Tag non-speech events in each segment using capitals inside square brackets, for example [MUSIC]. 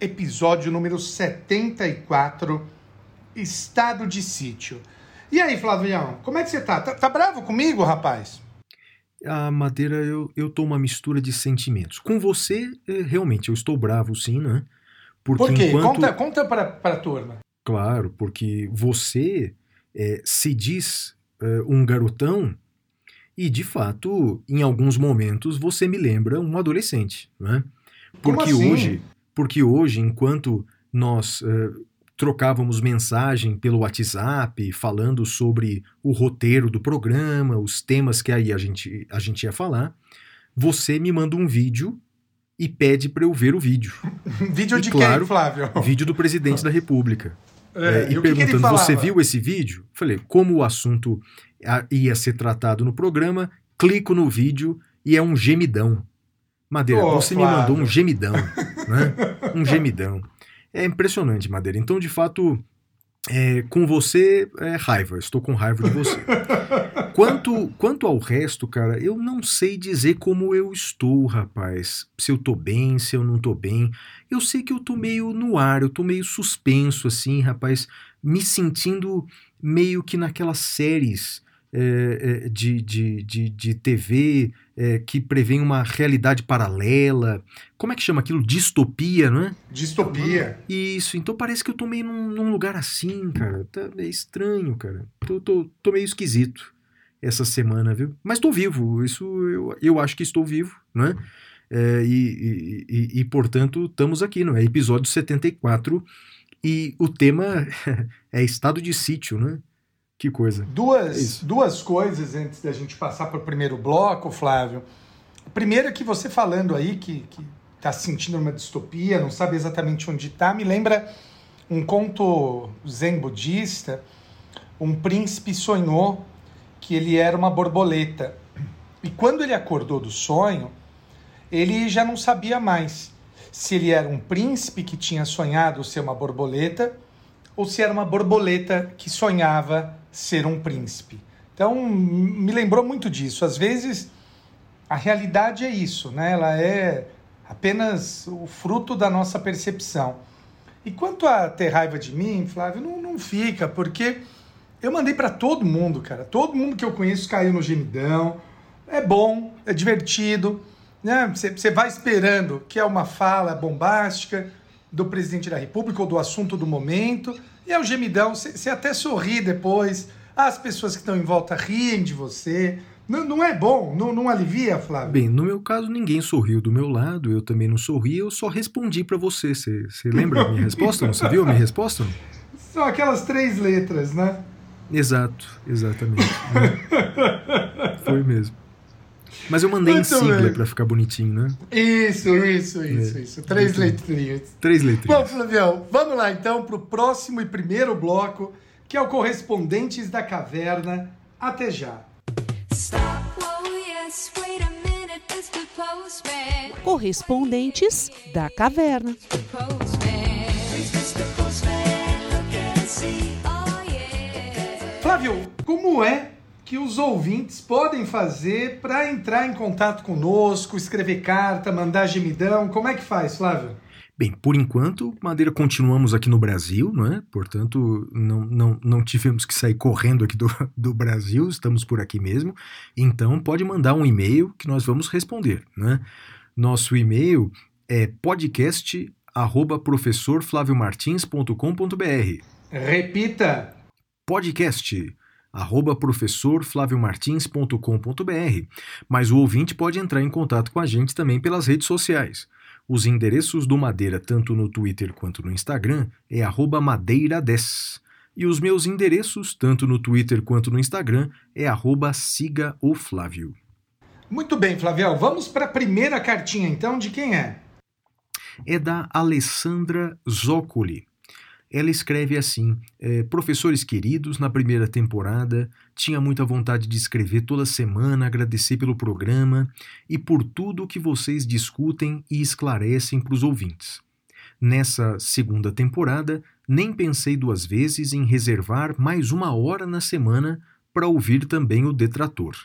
episódio número 74, Estado de Sítio. E aí, Flavião, como é que você tá? Tá, tá bravo comigo, rapaz? A Madeira, eu, eu tô uma mistura de sentimentos. Com você, eh, realmente, eu estou bravo, sim, né? Porque Por quê? enquanto... Conta, conta pra, pra turma. Claro, porque você eh, se diz eh, um garotão e, de fato, em alguns momentos, você me lembra um adolescente, né? Porque assim? hoje, porque hoje, enquanto nós eh, trocávamos mensagem pelo WhatsApp, falando sobre o roteiro do programa, os temas que aí a gente, a gente ia falar, você me manda um vídeo e pede para eu ver o vídeo. [LAUGHS] Vídeo E de claro, quem, Flávio? vídeo do presidente da República. É, É, e o que que perguntando, você viu esse vídeo? Falei, como o assunto ia ser tratado no programa, clico no vídeo e é um gemidão. Madeira, Ô, você me Flávio. mandou um gemidão, né? Um gemidão. É impressionante, Madeira. Então, de fato, é, com você é raiva. Estou com raiva de você. Quanto, quanto ao resto, cara, eu não sei dizer como eu estou, rapaz. Se eu tô bem, se eu não tô bem. Eu sei que eu tô meio no ar, eu tô meio suspenso, assim, rapaz, me sentindo meio que naquelas séries é, é, de, de, de, de TV é, que prevêem uma realidade paralela. Como é que chama aquilo? Distopia, não é? Distopia. Isso, então parece que eu tô meio num, num lugar assim, cara. Tá, é estranho, cara. Tô, tô, tô meio esquisito essa semana, viu? Mas tô vivo, isso eu, eu acho que estou vivo, né? É, e, e, e, e, portanto, estamos aqui, não é? Episódio 74 e o tema [LAUGHS] é estado de sítio, né? Que coisa. É Duas, isso. duas coisas antes da gente passar para o primeiro bloco, Flávio. A primeira é que você falando aí que, que tá se sentindo uma distopia, não sabe exatamente onde está, me lembra um conto zen budista. Um príncipe sonhou que ele era uma borboleta. E quando ele acordou do sonho, ele já não sabia mais se ele era um príncipe que tinha sonhado ser uma borboleta ou se era uma borboleta que sonhava ser um príncipe. Então, me lembrou muito disso. Às vezes, a realidade é isso, né? Ela é apenas o fruto da nossa percepção. E quanto a ter raiva de mim, Flávio, não, não fica, porque eu mandei para todo mundo, cara. Todo mundo que eu conheço caiu no gemidão. É bom, é divertido. Né? Você, você vai esperando que é uma fala bombástica do presidente da República ou do assunto do momento. E é o gemidão, você, até sorri depois. As pessoas que estão em volta riem de você. Não, não é bom? Não, não alivia, Flávio? Bem, no meu caso, ninguém sorriu do meu lado, eu também não sorri, eu só respondi pra você. Você lembra a minha resposta? Não? Você viu a minha resposta? [LAUGHS] São aquelas três letras, né? Exato, exatamente. né? [LAUGHS] Foi mesmo. Mas eu mandei Muito em sigla bem. pra ficar bonitinho, né? Isso, isso, isso, É. isso. Três Muito letrinhas. Três Bom, letrinhas. Flavião, vamos lá então para o próximo e primeiro bloco, que é o Correspondentes da Caverna. Até já. Stop, oh yes, wait a minute, Mr. Postman. Correspondentes da Caverna. Oh. Flávio, como é que os ouvintes podem fazer para entrar em contato conosco, escrever carta, mandar gemidão? Como é que faz, Flávio? Bem, por enquanto, Madeira, continuamos aqui no Brasil, não é? Portanto, não, não, não tivemos que sair correndo aqui do, [LAUGHS] do Brasil, estamos por aqui mesmo. Então, pode mandar um e-mail que nós vamos responder, né? Nosso e-mail é podcast arroba professorflaviomartins.com.br Repita. podcast arroba professorflaviomartins.com.br, mas o ouvinte pode entrar em contato com a gente também pelas redes sociais. Os endereços do Madeira, tanto no Twitter quanto no Instagram, é arroba madeira10. E os meus endereços, tanto no Twitter quanto no Instagram, é arroba siga o Flávio. Muito bem, Flavião. Vamos para a primeira cartinha, então, de quem é? É da Alessandra Zoccoli. Ela escreve assim: é, Professores queridos, na primeira temporada, tinha muita vontade de escrever toda semana, agradecer pelo programa e por tudo que vocês discutem e esclarecem para os ouvintes. Nessa segunda temporada, nem pensei duas vezes em reservar mais uma hora na semana para ouvir também o Detrator.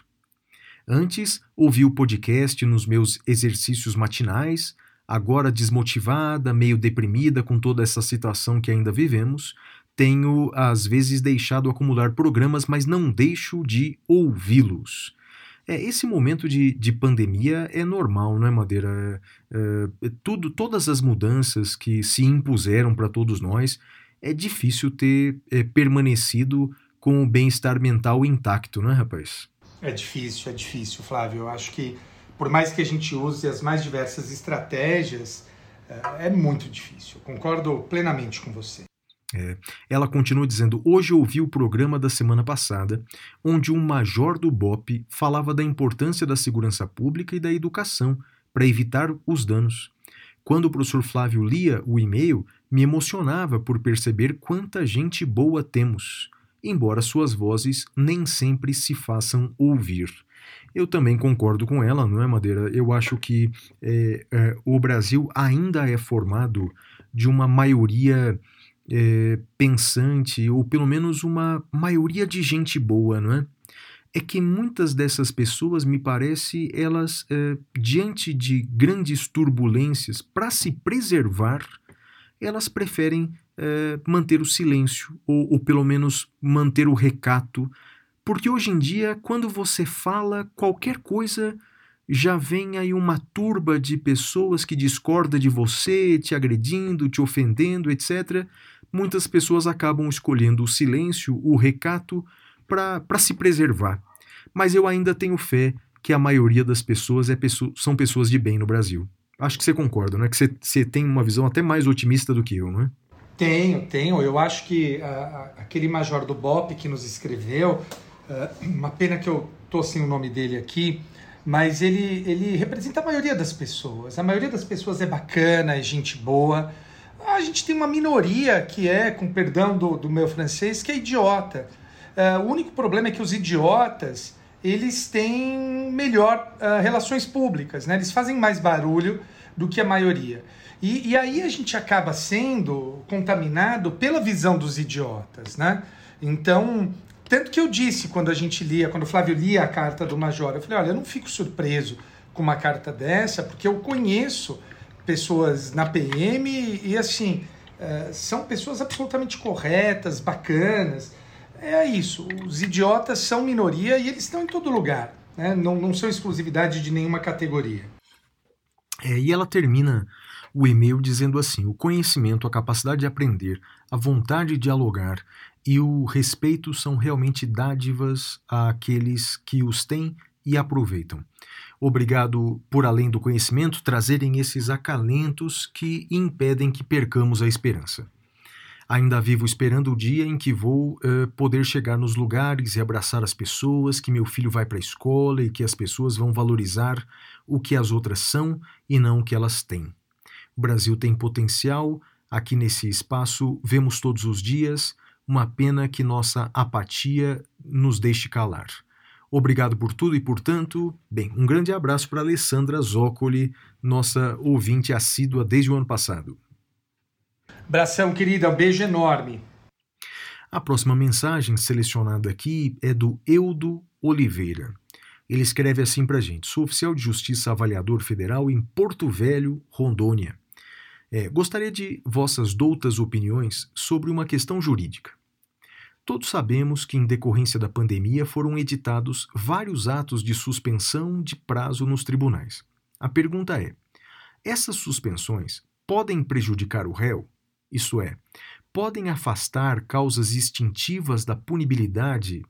Antes, ouvi o podcast nos meus exercícios matinais, agora desmotivada, meio deprimida com toda essa situação que ainda vivemos, tenho às vezes deixado acumular programas, mas não deixo de ouvi-los. É, esse momento de, de pandemia é normal, não é, Madeira? É, é, tudo, todas as mudanças que se impuseram para todos nós, é difícil ter é, permanecido com o bem-estar mental intacto, não é, rapaz? É difícil, é difícil, Flávio. Eu acho que por mais que a gente use as mais diversas estratégias, é, é muito difícil. Concordo plenamente com você. É, ela continua dizendo: Hoje ouvi o programa da semana passada, onde um major do BOP falava da importância da segurança pública e da educação para evitar os danos. Quando o professor Flávio lia o e-mail, me emocionava por perceber quanta gente boa temos, embora suas vozes nem sempre se façam ouvir. Eu também concordo com ela, não é, Madeira? Eu acho que é, é, o Brasil ainda é formado de uma maioria é, pensante, ou pelo menos uma maioria de gente boa, não é? É que muitas dessas pessoas, me parece, elas, é, diante de grandes turbulências, para se preservar, elas preferem é, manter o silêncio, ou, ou pelo menos manter o recato, porque hoje em dia, quando você fala qualquer coisa, já vem aí uma turba de pessoas que discorda de você, te agredindo, te ofendendo, etc muitas pessoas acabam escolhendo o silêncio, o recato, para se preservar. Mas eu ainda tenho fé que a maioria das pessoas é são pessoas de bem no Brasil. Acho que você concorda, né? Que você, você tem uma visão até mais otimista do que eu, não é? Tenho, tenho. Eu acho que aquele major do BOP que nos escreveu, uma pena que eu tô sem o nome dele aqui, mas ele, ele representa a maioria das pessoas. A maioria das pessoas é bacana, é gente boa a gente tem uma minoria que é, com perdão do, do meu francês, que é idiota. Uh, o único problema é que os idiotas eles têm melhor uh, relações públicas, né? eles fazem mais barulho do que a maioria. E, e, aí a gente acaba sendo contaminado pela visão dos idiotas. Né? Então, tanto que eu disse quando a gente lia, quando o Flávio lia a carta do Major, eu falei: olha, eu não fico surpreso com uma carta dessa, porque eu conheço pessoas na PM e assim é, são pessoas absolutamente corretas, bacanas. É isso. Os idiotas são minoria e eles estão em todo lugar. Né? Não, não são exclusividade de nenhuma categoria. É, e ela termina o e-mail dizendo assim: o conhecimento, a capacidade de aprender, a vontade de dialogar e o respeito são realmente dádivas àqueles que os têm e aproveitam. Obrigado por, além do conhecimento, trazerem esses acalentos que impedem que percamos a esperança. Ainda vivo esperando o dia em que vou uh, poder chegar nos lugares e abraçar as pessoas, que meu filho vai para a escola e que as pessoas vão valorizar o que as outras são e não o que elas têm. O Brasil tem potencial, aqui nesse espaço vemos todos os dias, uma pena que nossa apatia nos deixe calar. Obrigado por tudo e portanto, bem, um grande abraço para Alessandra Zoccoli, nossa ouvinte assídua desde o ano passado. Abração, querida, um beijo enorme. A próxima mensagem selecionada aqui é do Eudo Oliveira. Ele escreve assim para a gente: Sou oficial de justiça avaliador federal em Porto Velho, Rondônia. É, gostaria de vossas doutas opiniões sobre uma questão jurídica. Todos sabemos que, em decorrência da pandemia, foram editados vários atos de suspensão de prazo nos tribunais. A pergunta é: essas suspensões podem prejudicar o réu? Isso é, podem afastar causas extintivas da punibilidade?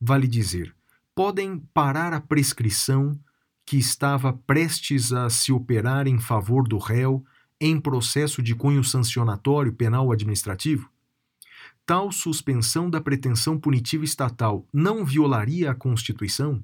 Vale dizer, podem parar a prescrição que estava prestes a se operar em favor do réu em processo de cunho sancionatório penal administrativo? Tal suspensão da pretensão punitiva estatal não violaria a Constituição?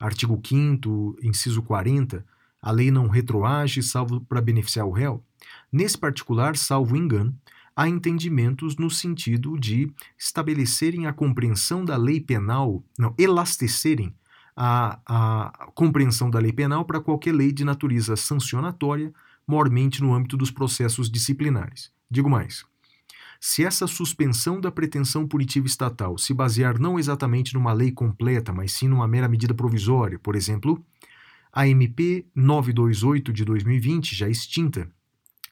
Artigo 5 inciso 40, a lei não retroage salvo para beneficiar o réu? Nesse particular, salvo engano, há entendimentos no sentido de estabelecerem a compreensão da lei penal, não, elastecerem a, a compreensão da lei penal para qualquer lei de natureza sancionatória, mormente no âmbito dos processos disciplinares. Digo mais. Se essa suspensão da pretensão punitiva estatal se basear não exatamente numa lei completa, mas sim numa mera medida provisória, por exemplo, a MP 928 de 2020, já extinta,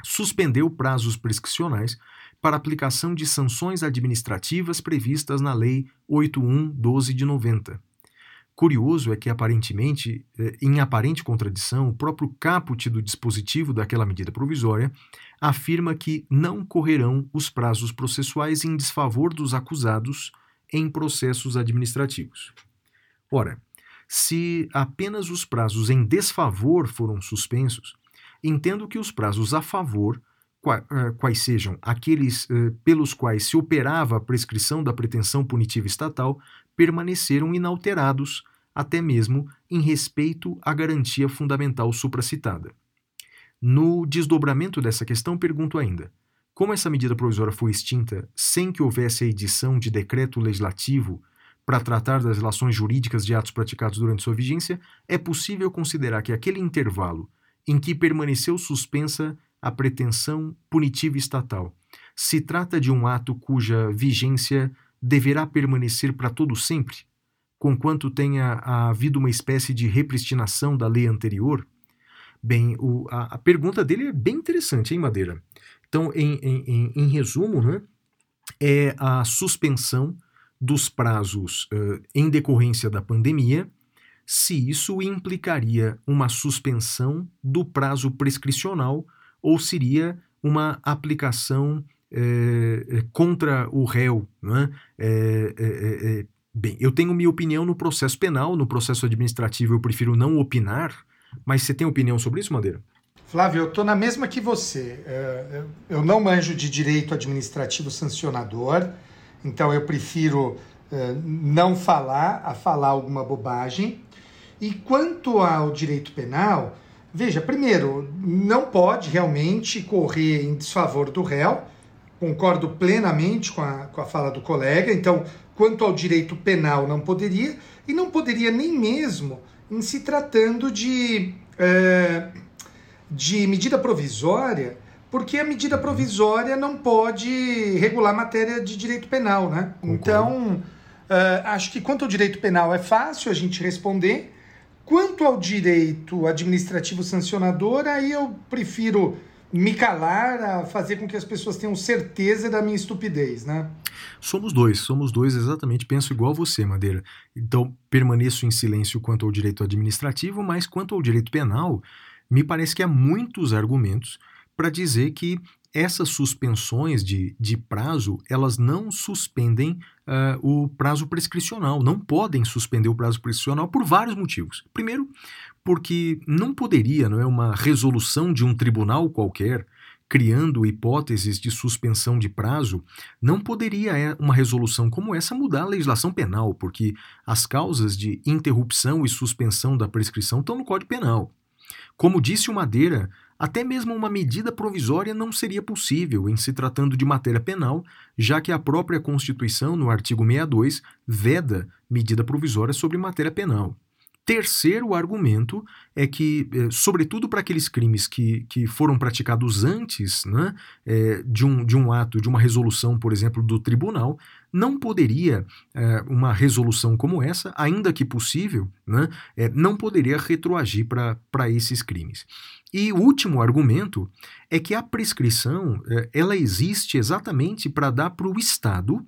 suspendeu prazos prescricionais para aplicação de sanções administrativas previstas na Lei 8112 de 90. Curioso é que, aparentemente, eh, em aparente contradição, o próprio caput do dispositivo daquela medida provisória afirma que não correrão os prazos processuais em desfavor dos acusados em processos administrativos. Ora, se apenas os prazos em desfavor foram suspensos, entendo que os prazos a favor, eh, quais sejam aqueles eh, pelos quais se operava a prescrição da pretensão punitiva estatal, permaneceram inalterados, até mesmo em respeito à garantia fundamental supracitada. No desdobramento dessa questão, pergunto ainda: como essa medida provisória foi extinta sem que houvesse a edição de decreto legislativo para tratar das relações jurídicas de atos praticados durante sua vigência, é possível considerar que aquele intervalo em que permaneceu suspensa a pretensão punitiva estatal se trata de um ato cuja vigência deverá permanecer para todo sempre, conquanto tenha havido uma espécie de repristinação da lei anterior? Bem, o- a, a pergunta dele é bem interessante, hein, Madeira? Então, em, em- em- resumo, né, é a suspensão dos prazos eh, em decorrência da pandemia, se isso implicaria uma suspensão do prazo prescricional ou seria uma aplicação eh, eh, contra o réu. Né? Eh, bem, eu tenho minha opinião no processo penal, no processo administrativo eu prefiro não opinar, mas você tem opinião sobre isso, Madeira? Flávio, eu tô na mesma que você. É, Eu não manjo de direito administrativo sancionador, então eu prefiro é, não falar a falar alguma bobagem. E quanto ao direito penal, veja, primeiro, não pode realmente correr em desfavor do réu, concordo plenamente com a, com a fala do colega. Então, quanto ao direito penal, não poderia, e não poderia nem mesmo em se tratando de, é, de medida provisória, porque a medida provisória não pode regular matéria de direito penal, né? Concordo. Então, é, acho que quanto ao direito penal é fácil a gente responder. Quanto ao direito administrativo sancionador, aí eu prefiro me calar a fazer com que as pessoas tenham certeza da minha estupidez, né? Somos dois, somos dois exatamente, penso igual você, Madeira. Então, permaneço em silêncio quanto ao direito administrativo, mas quanto ao direito penal, me parece que há muitos argumentos para dizer que essas suspensões de, de prazo, elas não suspendem ah, o prazo prescricional, não podem suspender o prazo prescricional por vários motivos. Primeiro, porque não poderia, não é uma resolução de um tribunal qualquer criando hipóteses de suspensão de prazo, não poderia é, uma resolução como essa mudar a legislação penal, porque as causas de interrupção e suspensão da prescrição estão no Código Penal. Como disse o Madeira, até mesmo uma medida provisória não seria possível em se tratando de matéria penal, já que a própria Constituição, no artigo 62, veda medida provisória sobre matéria penal. Terceiro argumento é que, eh, sobretudo para aqueles crimes que, que foram praticados antes né, eh, de, um, de um ato, de uma resolução, por exemplo, do tribunal, não poderia eh, uma resolução como essa, ainda que possível, né, não poderia retroagir para esses crimes. E o último argumento é que a prescrição eh, ela existe exatamente para dar para o Estado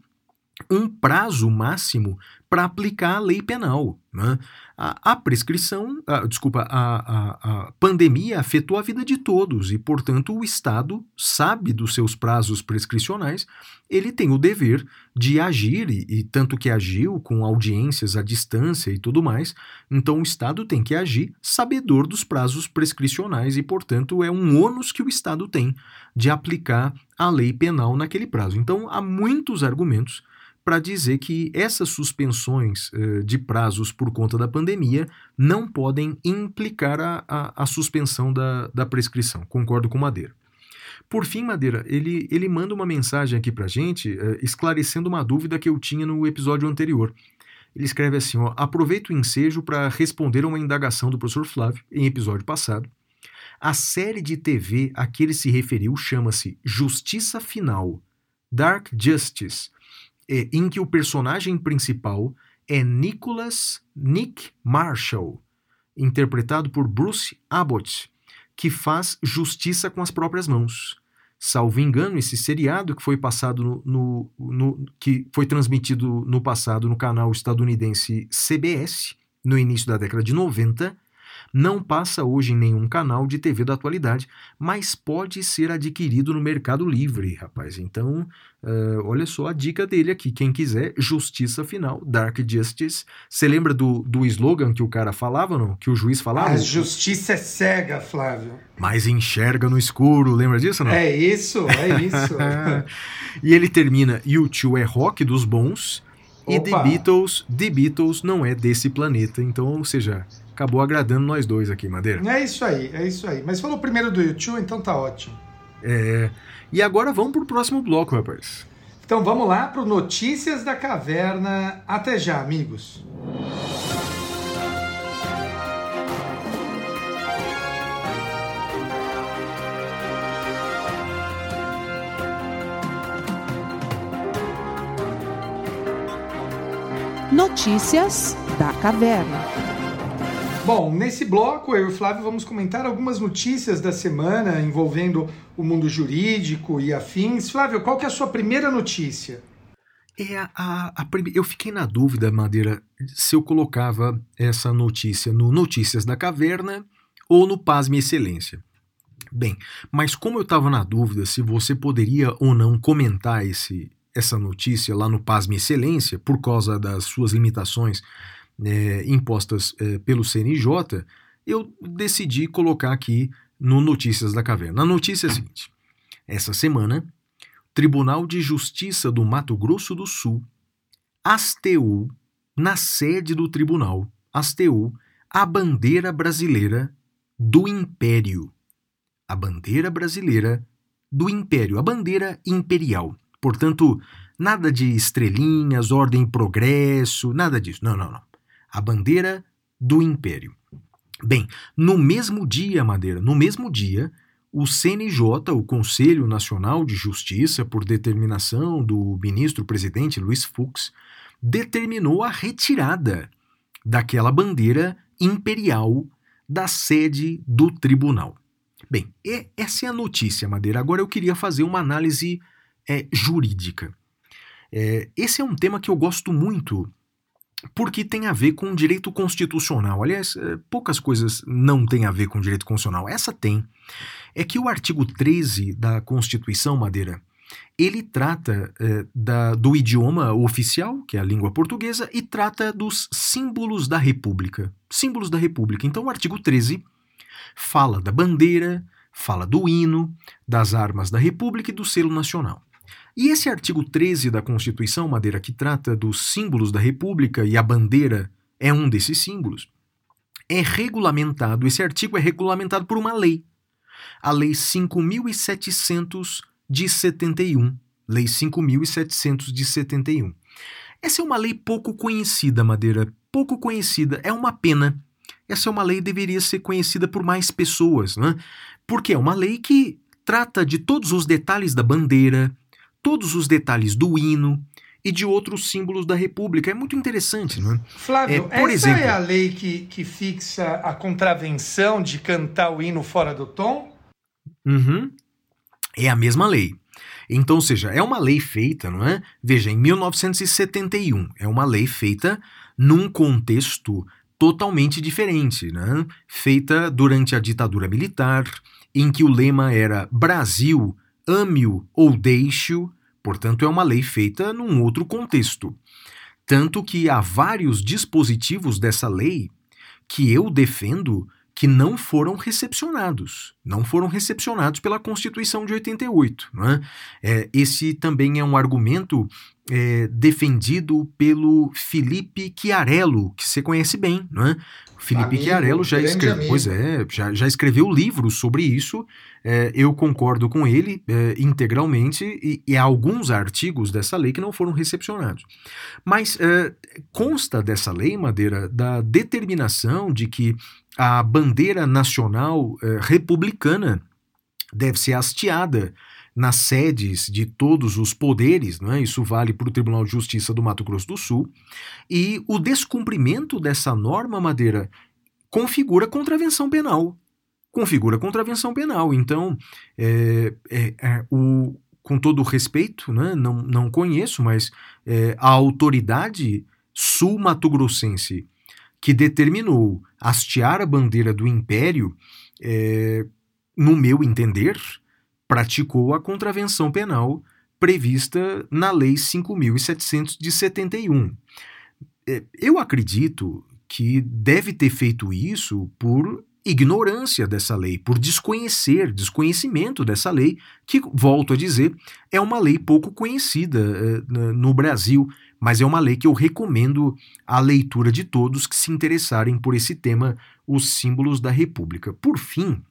um prazo máximo para aplicar a lei penal. Né? A, a prescrição, a, desculpa, a, a, pandemia afetou a vida de todos e, portanto, o Estado sabe dos seus prazos prescricionais, ele tem o dever de agir, e, e tanto que agiu com audiências à distância e tudo mais, então o Estado tem que agir sabedor dos prazos prescricionais e, portanto, é um ônus que o Estado tem de aplicar a lei penal naquele prazo. Então, há muitos argumentos para dizer que essas suspensões eh, de prazos por conta da pandemia não podem implicar a, a, a suspensão da, da prescrição. Concordo com Madeira. Por fim, Madeira, ele, ele manda uma mensagem aqui pra gente, eh, esclarecendo uma dúvida que eu tinha no episódio anterior. Ele escreve assim: ó, aproveito o ensejo para responder a uma indagação do professor Flávio em episódio passado. A série de TV a que ele se referiu chama-se Justiça Final, Dark Justice, eh, em que o personagem principal é Nicholas Nick Marshall, interpretado por Bruce Abbott, que faz justiça com as próprias mãos. Salvo engano, esse seriado que foi passado no, no- no- que foi transmitido no passado no canal estadunidense CBS, no início da década de 90, não passa hoje em nenhum canal de TV da atualidade, mas pode ser adquirido no Mercado Livre, rapaz. Então, eh, olha só a dica dele aqui. Quem quiser, Justiça Final, Dark Justice. Você lembra do, do slogan que o cara falava, não? Que o juiz falava? A justiça é cega, Flávio. Mas enxerga no escuro, lembra disso, não? É isso, é isso. [LAUGHS] E ele termina, U2 é rock dos bons, e The Opa. Beatles, The Beatles não é desse planeta. Então, ou seja, acabou agradando nós dois aqui, Madeira. é isso aí, é isso aí. Mas falou primeiro do YouTube, então tá ótimo. É... E agora vamos pro próximo bloco, rapaz. Então vamos lá pro Notícias da Caverna. Até já, amigos. Notícias da Caverna. Bom, nesse bloco eu e o Flávio vamos comentar algumas notícias da semana envolvendo o mundo jurídico e afins. Flávio, qual que é a sua primeira notícia? É a, a, Eu fiquei na dúvida, Madeira, se eu colocava essa notícia no Notícias da Caverna ou no Pasme Excelência. Bem, mas como eu estava na dúvida se você poderia ou não comentar esse, essa notícia lá no Pasme Excelência, por causa das suas limitações é, impostas é, pelo CNJ, eu decidi colocar aqui no Notícias da Caverna. A notícia é a seguinte: essa semana Tribunal de Justiça do Mato Grosso do Sul hasteou, na sede do tribunal, hasteou a bandeira brasileira do Império. A bandeira brasileira do Império, a bandeira imperial. Portanto, nada de estrelinhas, ordem progresso, nada disso. Não, não, não. A bandeira do Império. Bem, no mesmo dia, Madeira, no mesmo dia, o CNJ, o Conselho Nacional de Justiça, por determinação do ministro-presidente Luiz Fux, determinou a retirada daquela bandeira imperial da sede do tribunal. Bem, essa é a notícia, Madeira. Agora eu queria fazer uma análise é, jurídica. É, esse é um tema que eu gosto muito porque tem a ver com direito constitucional. Aliás, é, poucas coisas não têm a ver com direito constitucional. Essa tem. É que o artigo 13 da Constituição, Madeira, ele trata é, da- do idioma oficial, que é a língua portuguesa, e trata dos símbolos da República. Símbolos da República. Então, o artigo 13 fala da bandeira, fala do hino, das armas da República e do selo nacional. E esse artigo 13 da Constituição, Madeira, que trata dos símbolos da República e a bandeira é um desses símbolos, é regulamentado, esse artigo é regulamentado por uma lei. A Lei 5.700 de 71. Lei 5.700 de 71. Essa é uma lei pouco conhecida, Madeira, pouco conhecida. É uma pena. Essa é uma lei que deveria ser conhecida por mais pessoas, né? Porque é uma lei que trata de todos os detalhes da bandeira, todos os detalhes do hino e de outros símbolos da República. É muito interessante, não é? Flávio, É, por essa exemplo- é a lei que, que fixa a contravenção de cantar o hino fora do tom? Uhum. É a mesma lei. Então, ou seja, é uma lei feita, não é? Veja, em 1971, é uma lei feita num contexto totalmente diferente, né? Feita durante a ditadura militar, em que o lema era Brasil, ame-o ou deixe-o, portanto, é uma lei feita num outro contexto. Tanto que há vários dispositivos dessa lei que eu defendo que não foram recepcionados. Não foram recepcionados pela Constituição de 88. Não é? É, esse também é um argumento é, defendido pelo Felipe Chiarello, que você conhece bem, é? Felipe Amigo, Chiarello já escreveu, amigo. pois é, já, já escreveu livros sobre isso. é, eu concordo com ele é, integralmente e, e há alguns artigos dessa lei que não foram recepcionados. Mas é, consta dessa lei, Madeira, da determinação de que a bandeira nacional é, republicana deve ser hasteada nas sedes de todos os poderes, não é? isso vale para o Tribunal de Justiça do Mato Grosso do Sul, e o descumprimento dessa norma, Madeira, configura contravenção penal. Configura contravenção penal. Então, é, é, é, o, com todo respeito, né? não, não conheço, mas é, a autoridade sul-mato-grossense que determinou hastear a bandeira do império, é, no meu entender, praticou a contravenção penal prevista na Lei 5.700 de 71. É, Eu acredito que deve ter feito isso por ignorância dessa lei, por desconhecer, desconhecimento dessa lei, que, volto a dizer, é uma lei pouco conhecida na- no Brasil, mas é uma lei que eu recomendo à leitura de todos que se interessarem por esse tema, os símbolos da República. Por fim,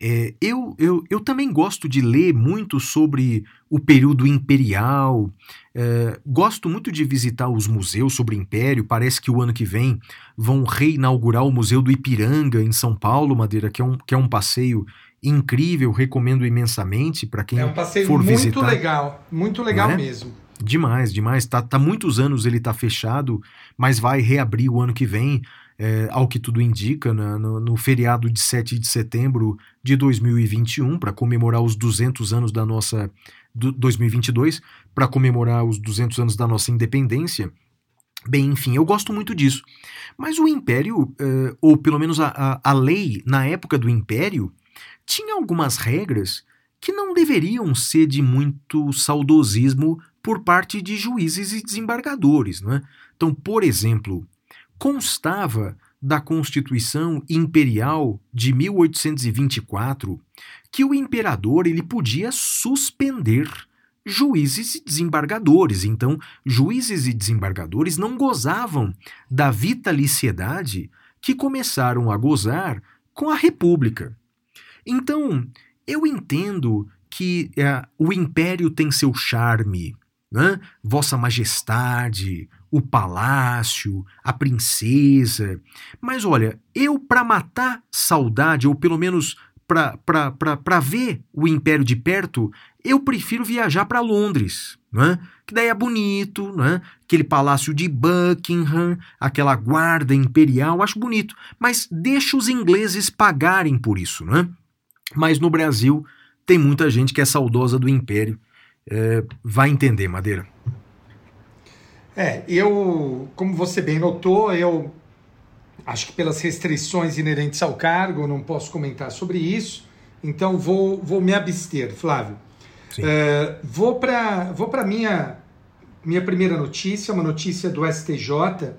é, eu, eu, eu também gosto de ler muito sobre o período imperial, é, gosto muito de visitar os museus sobre o Império. Parece que o ano que vem vão reinaugurar o Museu do Ipiranga, em São Paulo, Madeira, que é um, que é um passeio incrível, recomendo imensamente para quem É um passeio for muito visitar. legal, muito legal é? mesmo. Demais, demais. Tá, tá muitos anos ele tá fechado, mas vai reabrir o ano que vem, é, ao que tudo indica, na- no, no feriado de 7 de setembro de 2021, para comemorar os 200 anos da nossa. Do, 2022, para comemorar os 200 anos da nossa independência. Bem, enfim, eu gosto muito disso. Mas o Império, eh, ou pelo menos a, a, a lei na época do Império, tinha algumas regras que não deveriam ser de muito saudosismo por parte de juízes e desembargadores. Não é? Então, por exemplo, constava da Constituição Imperial de 1824 que o imperador ele podia suspender juízes e desembargadores. Então, juízes e desembargadores não gozavam da vitaliciedade que começaram a gozar com a República. Então, eu entendo que eh, o império tem seu charme, né? Vossa Majestade, o palácio, a princesa. Mas olha, eu para matar saudade, ou pelo menos para ver o império de perto, eu prefiro viajar para Londres, né? que daí é bonito, né? aquele palácio de Buckingham, aquela guarda imperial, acho bonito, mas deixa os ingleses pagarem por isso. Né? Mas no Brasil tem muita gente que é saudosa do império, é, vai entender, Madeira. É, eu, como você bem notou, eu acho que pelas restrições inerentes ao cargo, não posso comentar sobre isso, então vou, vou me abster, Flávio. É, vou para vou a minha, minha primeira notícia, uma notícia do STJ,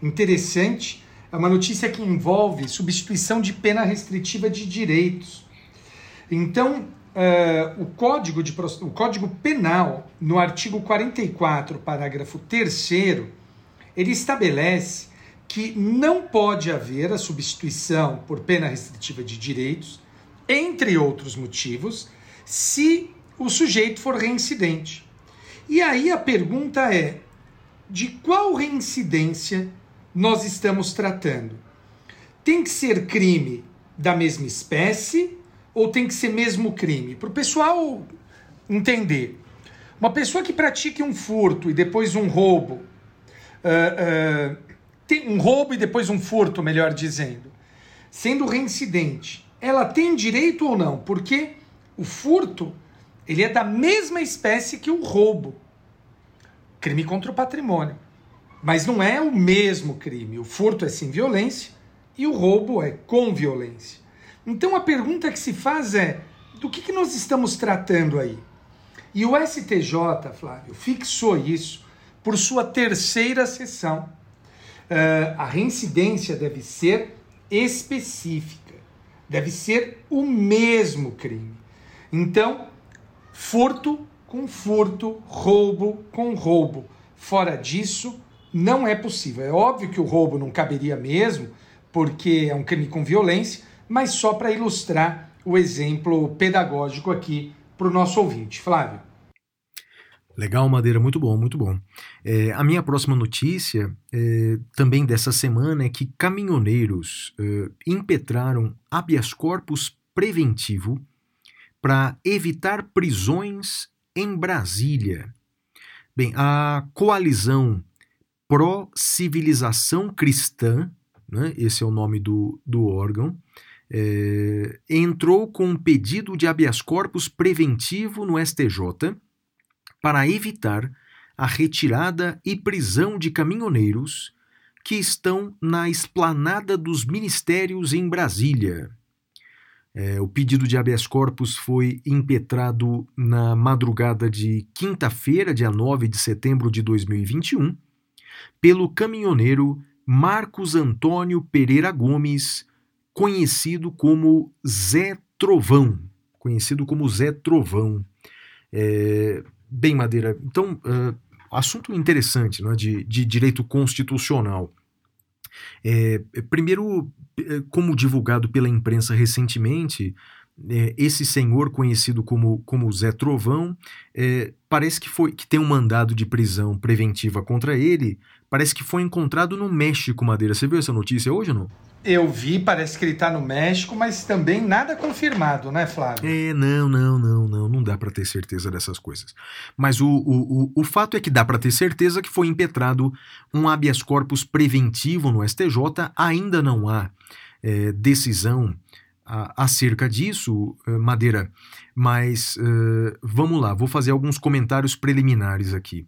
interessante, é uma notícia que envolve substituição de pena restritiva de direitos. Então, eh, o, código de, o Código Penal, no artigo 44, parágrafo 3, ele estabelece que não pode haver a substituição por pena restritiva de direitos, entre outros motivos, se o sujeito for reincidente. E aí a pergunta é: de qual reincidência nós estamos tratando? Tem que ser crime da mesma espécie ou tem que ser mesmo crime? Para o pessoal entender. Uma pessoa que pratique um furto e depois um roubo, ah, ah, tem um roubo e depois um furto, melhor dizendo, sendo reincidente, ela tem direito ou não? Porque o furto ele é da mesma espécie que o roubo, crime contra o patrimônio, mas não é o mesmo crime. O furto é sem violência e o roubo é com violência. Então a pergunta que se faz é: do que, que nós estamos tratando aí? E o STJ, Flávio, fixou isso por sua terceira sessão. Ah, a reincidência deve ser específica, deve ser o mesmo crime. Então, furto com furto, roubo com roubo. Fora disso, não é possível. É óbvio que o roubo não caberia mesmo, porque é um crime com violência, mas só para ilustrar o exemplo pedagógico aqui para o nosso ouvinte. Flávio. Legal, Madeira, muito bom, muito bom. É, a minha próxima notícia, é, também dessa semana, é que caminhoneiros é, impetraram habeas corpus preventivo para evitar prisões em Brasília. Bem, a coalizão Pró-Civilização Cristã, né, esse é o nome do, do órgão, é, entrou com um pedido de habeas corpus preventivo no STJ para evitar a retirada e prisão de caminhoneiros que estão na esplanada dos ministérios em Brasília. É, o pedido de habeas corpus foi impetrado na madrugada de quinta-feira, dia 9 de setembro de 2021, pelo caminhoneiro Marcos Antônio Pereira Gomes, conhecido como Zé Trovão. Conhecido como Zé Trovão. É, bem, Madeira, então, uh, assunto interessante né, de, de direito constitucional. É, primeiro, é, como divulgado pela imprensa recentemente, é, esse senhor conhecido como, como Zé Trovão é, parece que foi que tem um mandado de prisão preventiva contra ele. Parece que foi encontrado no México, Madeira. Você viu essa notícia hoje ou não? Eu vi, parece que ele está no México, mas também nada confirmado, né, Flávio? É, não, não, não, não, não dá para ter certeza dessas coisas. Mas o, o, o, o fato é que dá para ter certeza que foi impetrado um habeas corpus preventivo no STJ, ainda não há é, decisão acerca disso, eh, Madeira, mas eh, vamos lá, vou fazer alguns comentários preliminares aqui.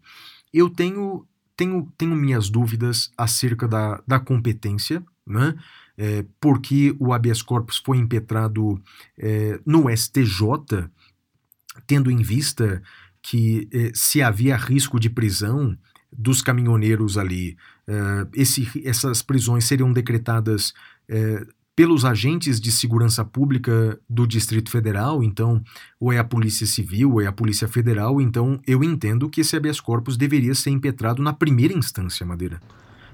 Eu tenho, tenho, tenho minhas dúvidas acerca da, da competência, né? É, porque o habeas corpus foi impetrado é, no STJ, tendo em vista que eh, se havia risco de prisão dos caminhoneiros ali, eh, esse- essas prisões seriam decretadas eh, pelos agentes de segurança pública do Distrito Federal, então, ou é a Polícia Civil, ou é a Polícia Federal, então eu entendo que esse habeas corpus deveria ser impetrado na primeira instância, Madeira.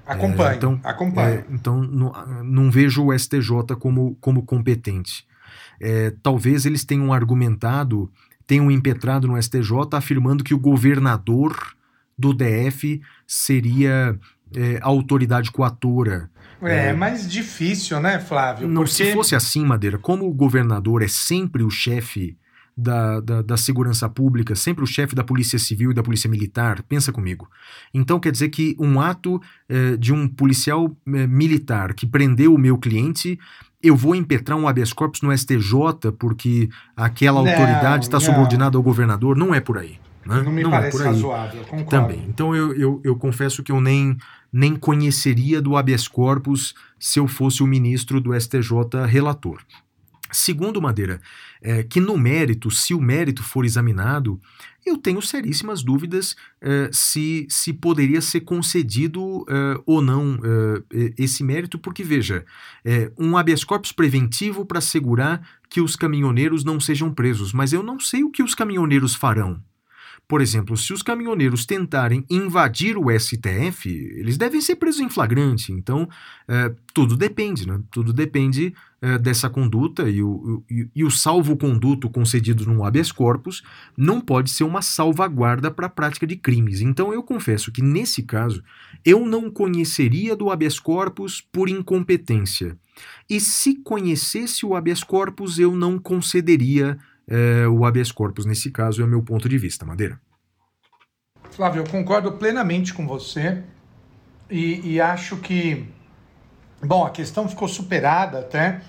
Acompanho, É, então, acompanho. É, então, não, não vejo o STJ como, como competente. É, talvez eles tenham argumentado, tenham impetrado no STJ, afirmando que o governador do DF seria é, a autoridade coatora. É, é. mais difícil, né, Flávio? Não, Porque se fosse assim, Madeira, como o governador é sempre o chefe da, da, da segurança pública, sempre o chefe da Polícia Civil e da Polícia Militar, pensa comigo. Então quer dizer que um ato eh, de um policial eh, militar que prendeu o meu cliente, eu vou impetrar um habeas corpus no STJ porque aquela Não, autoridade está não. subordinada ao governador? Não é por aí. né? não me é parece aí. razoável, concordo. Também. Então eu, eu, eu confesso que eu nem, nem conheceria do habeas corpus se eu fosse o ministro do STJ relator. Segundo Madeira, é, que no mérito, se o mérito for examinado, eu tenho seríssimas dúvidas é, se, se poderia ser concedido é, ou não é, esse mérito, porque veja, é, um habeas corpus preventivo para assegurar que os caminhoneiros não sejam presos, mas eu não sei o que os caminhoneiros farão. Por exemplo, se os caminhoneiros tentarem invadir o STF, eles devem ser presos em flagrante. Então, é, tudo depende, né? Tudo depende é, dessa conduta e o, e, e o salvo-conduto concedido no habeas corpus não pode ser uma salvaguarda para a prática de crimes. Então, eu confesso que, nesse caso, eu não conheceria do habeas corpus por incompetência. E se conhecesse o habeas corpus, eu não concederia é, o habeas corpus nesse caso, é o meu ponto de vista, Madeira. Flávio, eu concordo plenamente com você e, e acho que, bom, a questão ficou superada até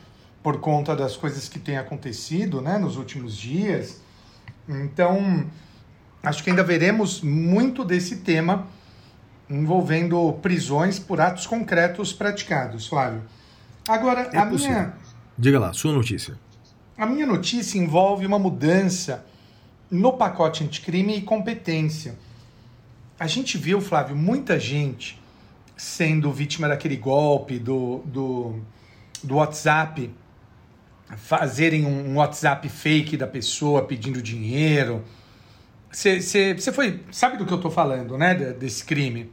por conta das coisas que têm acontecido, né, nos últimos dias. Então, acho que ainda veremos muito desse tema envolvendo prisões por atos concretos praticados, Flávio. Agora, É a possível. minha Diga lá, sua notícia. A minha notícia envolve uma mudança no pacote anticrime e competência. A gente viu, Flávio, muita gente sendo vítima daquele golpe do, do, do WhatsApp, fazerem um WhatsApp fake da pessoa pedindo dinheiro. Você foi. Sabe do que eu tô falando, né? de- Desse crime.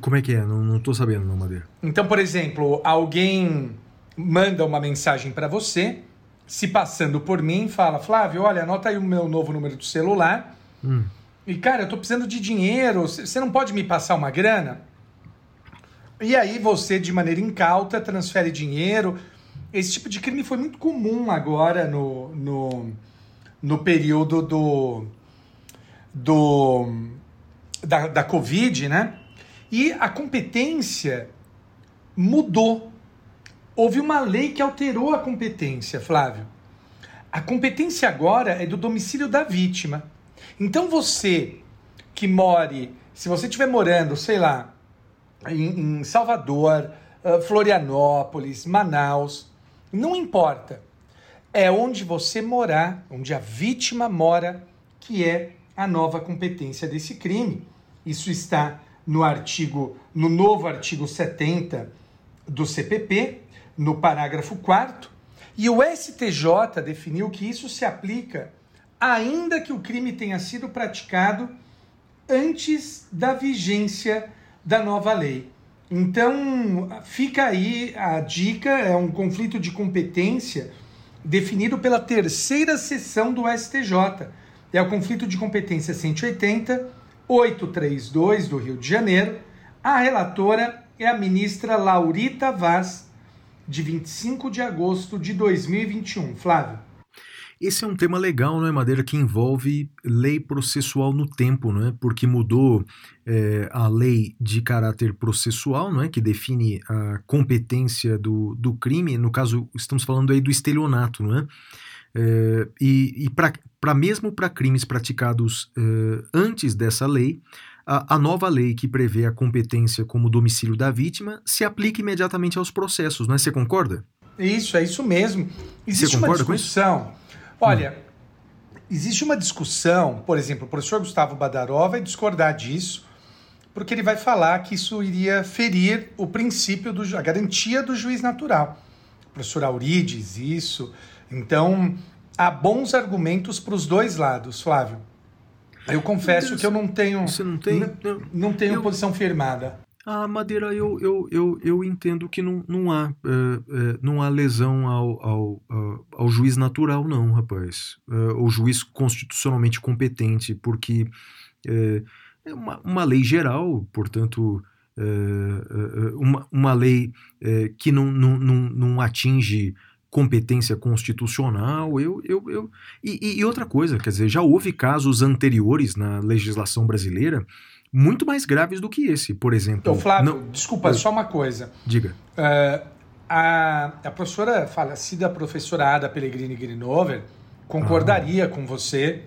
Como é que é? Não, não tô sabendo, não, Madeira. Então, por exemplo, alguém manda uma mensagem para você, se passando por mim, fala: Flávio, olha, anota aí o meu novo número de celular. Hum. E, cara, eu tô precisando de dinheiro, você não pode me passar uma grana? E aí você, de maneira incauta, transfere dinheiro. Esse tipo de crime foi muito comum agora no, no, no período do, do da, da Covid, né? E a competência mudou. Houve uma lei que alterou a competência, Flávio. A competência agora é do domicílio da vítima. Então você que more, se você estiver morando, sei lá, em, em Salvador, ah, Florianópolis, Manaus, não importa. É onde você morar, onde a vítima mora, que é a nova competência desse crime. Isso está no artigo, no novo artigo 70 do CPP, no parágrafo 4 e o STJ definiu que isso se aplica ainda que o crime tenha sido praticado antes da vigência da nova lei. Então, fica aí a dica, é um conflito de competência definido pela terceira sessão do STJ. É o conflito de competência 180 832 do Rio de Janeiro. A relatora é a ministra Laurita Vaz, de 25 de agosto de 2021. Flávio. Esse é um tema legal, não é, Madeira, que envolve lei processual no tempo, não é? Porque mudou é, a lei de caráter processual, não é? Que define a competência do, do crime. No caso, estamos falando aí do estelionato, não é? É, e e para mesmo para crimes praticados é, antes dessa lei, a, a nova lei que prevê a competência como domicílio da vítima se aplica imediatamente aos processos, não é? Você concorda? Isso, é isso mesmo. Existe uma discussão. Olha, existe uma discussão, por exemplo, o professor Gustavo Badaró vai discordar disso, porque ele vai falar que isso iria ferir o princípio, do, a garantia do juiz natural. O professor Auri diz isso. Então, há bons argumentos para os dois lados, Flávio. Eu confesso Deus. que eu não tenho, Você não tem? Não. não tenho Eu- posição firmada. A Madeira, eu, eu, eu, eu entendo que não, não, há, eh, eh, não há lesão ao, ao, ao, juiz natural, não, rapaz. Eh, o juiz constitucionalmente competente, porque é uma, uma lei geral, portanto, eh, uma, uma lei eh, que não, não, não, não atinge competência constitucional, eu, eu, eu e, e- outra coisa, quer dizer, já houve casos anteriores na legislação brasileira muito mais graves do que esse, por exemplo. Então, Flávio, não- desculpa, Oi. só uma coisa. diga. É, a, a professora falecida, professora Ada Pellegrini Grinover, concordaria com você,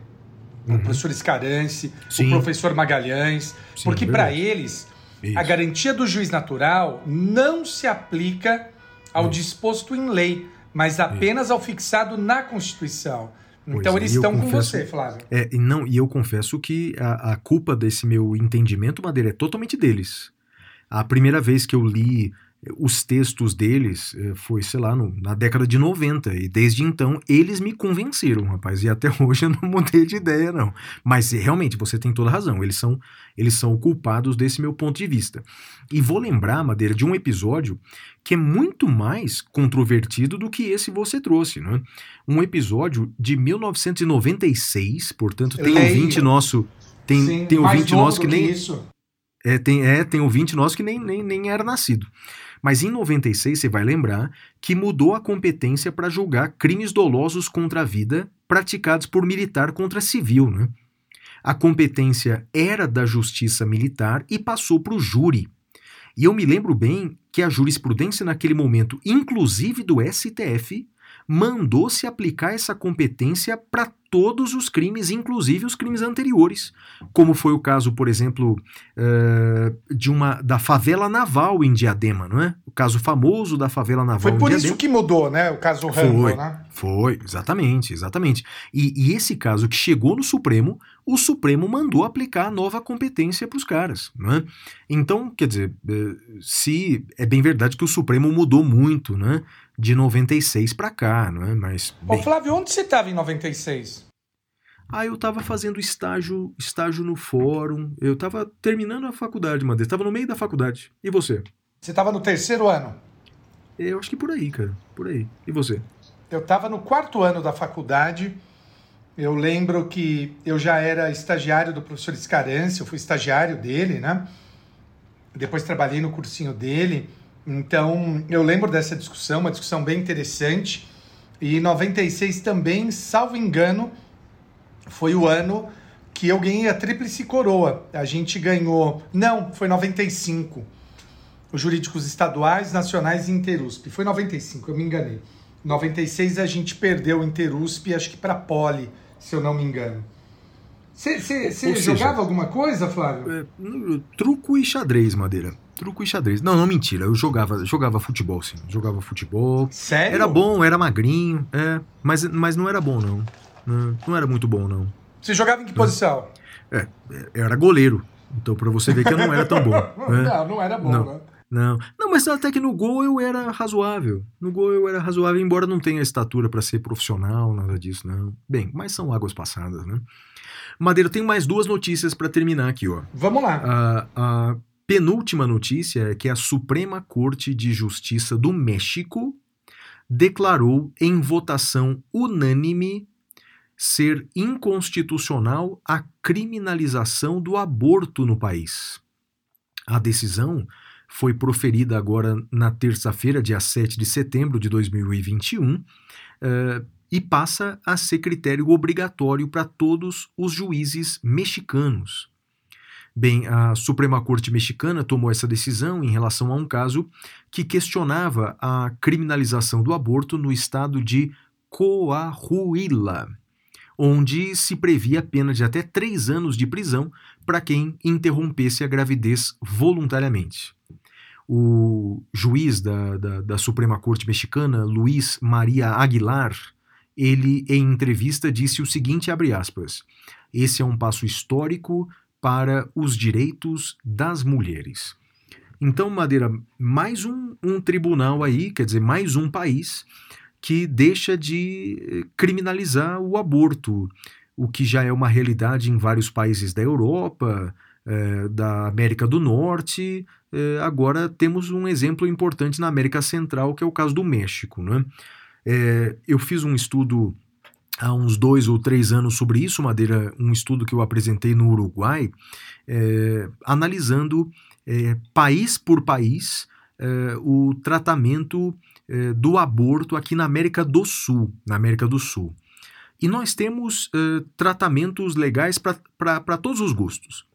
o professor Scarance, Ah. Sim. o professor Magalhães, Sim, porque verdade. para eles Isso. a garantia do juiz natural não se aplica ao disposto em lei, mas apenas ao fixado na Constituição. Então é, eles estão com confesso- você, Flávio. É, e não, e eu confesso que a, a culpa desse meu entendimento, Madeira, é totalmente deles. A primeira vez que eu li os textos deles eh, foi, sei lá, no- na década de 90. E desde então eles me convenceram, rapaz. E até [LAUGHS] hoje eu não mudei de ideia, não. Mas eh, realmente você tem toda a razão. Eles são, eles são culpados desse meu ponto de vista. E vou lembrar, Madeira, de um episódio que é muito mais controvertido do que esse você trouxe, não é? Um episódio de 1996, portanto, tem Leia. ouvinte nosso. Tem, Sim, tem ouvinte nosso que nem. isso. É, tem, é, tem ouvinte nosso que nem, nem, nem era nascido. Mas em 96, você vai lembrar que mudou a competência para julgar crimes dolosos contra a vida praticados por militar contra civil. Né? A competência era da justiça militar e passou para o júri. E eu me lembro bem que a jurisprudência naquele momento, inclusive do STF, mandou se aplicar essa competência para todos os crimes, inclusive os crimes anteriores, como foi o caso, por exemplo, eh, de uma da favela naval em Diadema, não é? O caso famoso da favela naval Foi por Diadema. isso que mudou, né? O caso Rambo, Foi. né? Foi, exatamente, exatamente. E, e esse caso que chegou no Supremo, o Supremo mandou aplicar a nova competência para os caras. Né? Então, quer dizer, eh, se é bem verdade que o Supremo mudou muito, né? De 96 para cá, não é? Mas Ô, bem, Flávio, onde você estava em 96? Aí eu tava fazendo estágio, estágio no fórum. Eu tava terminando a faculdade, Madeira. Tava no meio da faculdade. E você? Você estava no terceiro ano. Eu acho que por aí, cara. Por aí. E você? Eu estava no quarto ano da faculdade. Eu lembro que eu já era estagiário do professor Escarance, eu fui estagiário dele, né? Depois trabalhei no cursinho dele. Então, eu lembro dessa discussão, uma discussão bem interessante. E em 96 também, salvo engano, foi o ano que eu ganhei a tríplice coroa. A gente ganhou. Não, foi 95. Os jurídicos estaduais, nacionais e Interusp. Foi 95, eu me enganei. 96 a gente perdeu o Interusp, acho que para Poli, se eu não me engano. Você jogava alguma coisa, Flávio? É, truco e xadrez, Madeira. Truco e xadrez. Não, não, mentira. Eu jogava, jogava futebol, sim. Jogava futebol. Sério? Era bom, era magrinho, é. Mas, mas não era bom, não. Não, não era muito bom, não. Você jogava em que posição? É, eu era goleiro. Então, pra você ver que eu não era tão bom. [LAUGHS] né? Não, não era bom, Não. né? Não, não, mas até que no gol eu era razoável. No gol eu era razoável, embora não tenha estatura pra ser profissional, nada disso, não. Bem, mas são águas passadas, né? Madeira, eu tenho mais duas notícias pra terminar aqui, ó. Vamos lá. A, a penúltima notícia é que a Suprema Corte de Justiça do México declarou em votação unânime ser inconstitucional a criminalização do aborto no país. A decisão foi proferida agora na terça-feira, dia 7 de setembro de 2021, eh, e passa a ser critério obrigatório para todos os juízes mexicanos. Bem, a Suprema Corte Mexicana tomou essa decisão em relação a um caso que questionava a criminalização do aborto no estado de Coahuila, onde se previa pena de até três anos de prisão para quem interrompesse a gravidez voluntariamente. O juiz da, da, da Suprema Corte Mexicana, Luiz Maria Aguilar, ele em entrevista disse o seguinte, abre aspas, esse é um passo histórico para os direitos das mulheres. Então, Madeira, mais um, um tribunal aí, quer dizer, mais um país que deixa de eh, criminalizar o aborto, o que já é uma realidade em vários países da Europa, eh, da América do Norte. eh, agora temos um exemplo importante na América Central, que é o caso do México. Né? Eu fiz um estudo há uns dois ou três anos sobre isso, Madeira, um estudo que eu apresentei no Uruguai, eh, analisando eh, país por país eh, o tratamento eh, do aborto aqui na América do Sul, na América do Sul. E nós temos eh, tratamentos legais para todos os gostos.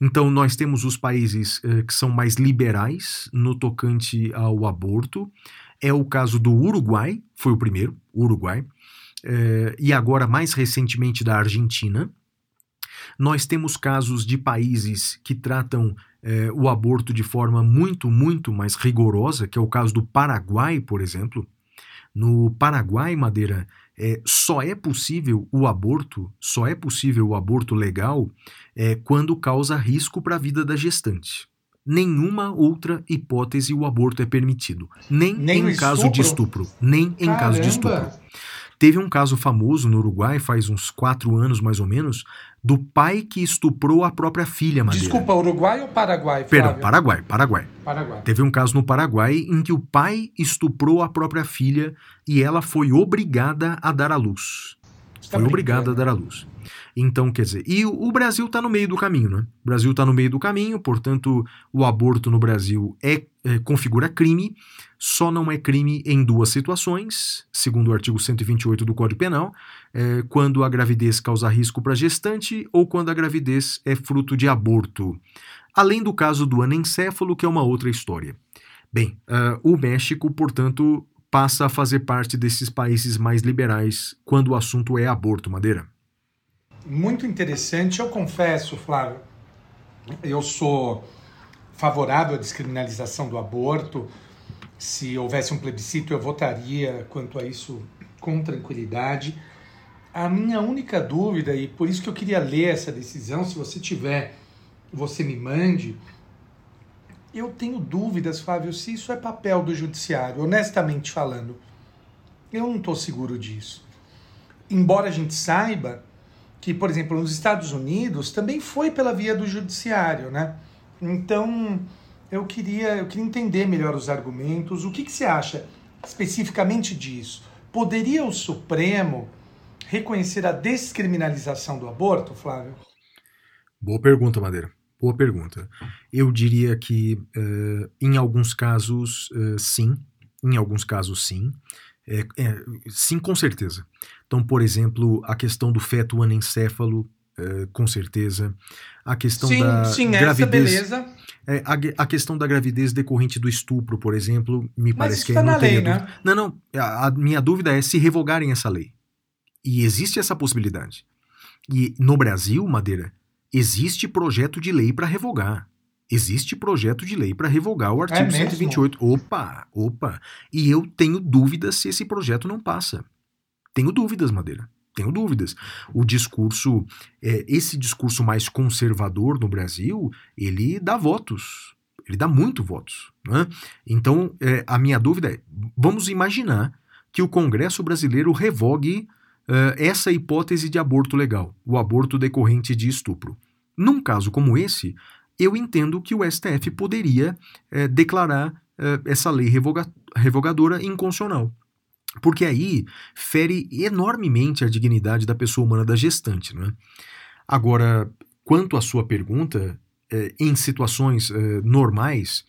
Então, nós temos os países eh, que são mais liberais no tocante ao aborto. É o caso do Uruguai, foi o primeiro, Uruguai. Eh, e agora, mais recentemente, da Argentina. Nós temos casos de países que tratam eh, o aborto de forma muito, muito mais rigorosa, que é o caso do Paraguai, por exemplo. No Paraguai, Madeira, eh, só é possível o aborto, só é possível o aborto legal eh, quando causa risco para a vida da gestante. Nenhuma outra hipótese o aborto é permitido. Nem, Nem em no caso de estupro? estupro. Nem em caso de Caramba! estupro. Teve um caso famoso no Uruguai, faz uns quatro anos mais ou menos, do pai que estuprou a própria filha, Madeira. Desculpa, Uruguai ou Paraguai, Perdão, Flávio? Paraguai, Paraguai. Paraguai. Teve um caso no Paraguai em que o pai estuprou a própria filha e ela foi obrigada a dar à luz. Você tá Foi obrigada a brincando. dar à luz. Então, quer dizer, e o Brasil está no meio do caminho, né? O Brasil está no meio do caminho, portanto, o aborto no Brasil é, é, configura crime, só não é crime em duas situações, segundo o artigo 128 do Código Penal, é, quando a gravidez causa risco para a gestante ou quando a gravidez é fruto de aborto. Além do caso do anencéfalo, que é uma outra história. Bem, ah, o México, portanto, passa a fazer parte desses países mais liberais quando o assunto é aborto, Madeira. Muito interessante. Eu confesso, Flávio, eu sou favorável à descriminalização do aborto. Se houvesse um plebiscito, eu votaria quanto a isso com tranquilidade. A minha única dúvida, e por isso que eu queria ler essa decisão, se você tiver, você me mande. Eu tenho dúvidas, Flávio, se isso é papel do judiciário, honestamente falando. Eu não estou seguro disso. Embora a gente saiba que, por exemplo, nos Estados Unidos também foi pela via do judiciário, né? Então, eu queria, eu queria entender melhor os argumentos. O que, que você acha especificamente disso? Poderia o Supremo reconhecer a descriminalização do aborto, Flávio? Boa pergunta, Madeira. Boa pergunta. Eu diria que eh, em alguns casos eh, sim, em alguns casos sim. É, é, sim, com certeza. Então, por exemplo, a questão do feto anencéfalo, eh, com certeza. A questão sim, da sim, essa gravidez. beleza. É, a, a questão da gravidez decorrente do estupro, por exemplo, me Mas parece que aí não na teria lei, dúvida. né? Não, não. A, a minha dúvida é se revogarem essa lei. E existe essa possibilidade. E no Brasil, Madeira, existe projeto de lei para revogar. Existe projeto de lei para revogar o artigo É mesmo? 128. Opa, opa. E eu tenho dúvidas se esse projeto não passa. Tenho dúvidas, Madeira. Tenho dúvidas. O discurso, é, esse discurso mais conservador no Brasil, ele dá votos. Ele dá muito votos. Né? Então, é, a minha dúvida é: vamos imaginar que o Congresso brasileiro revogue eh, essa hipótese de aborto legal, o aborto decorrente de estupro. Num caso como esse, eu entendo que o STF poderia eh, declarar eh, essa lei revoga- revogadora inconstitucional. Porque aí fere enormemente a dignidade da pessoa humana da gestante. Né? Agora, quanto à sua pergunta, eh, em situações normais,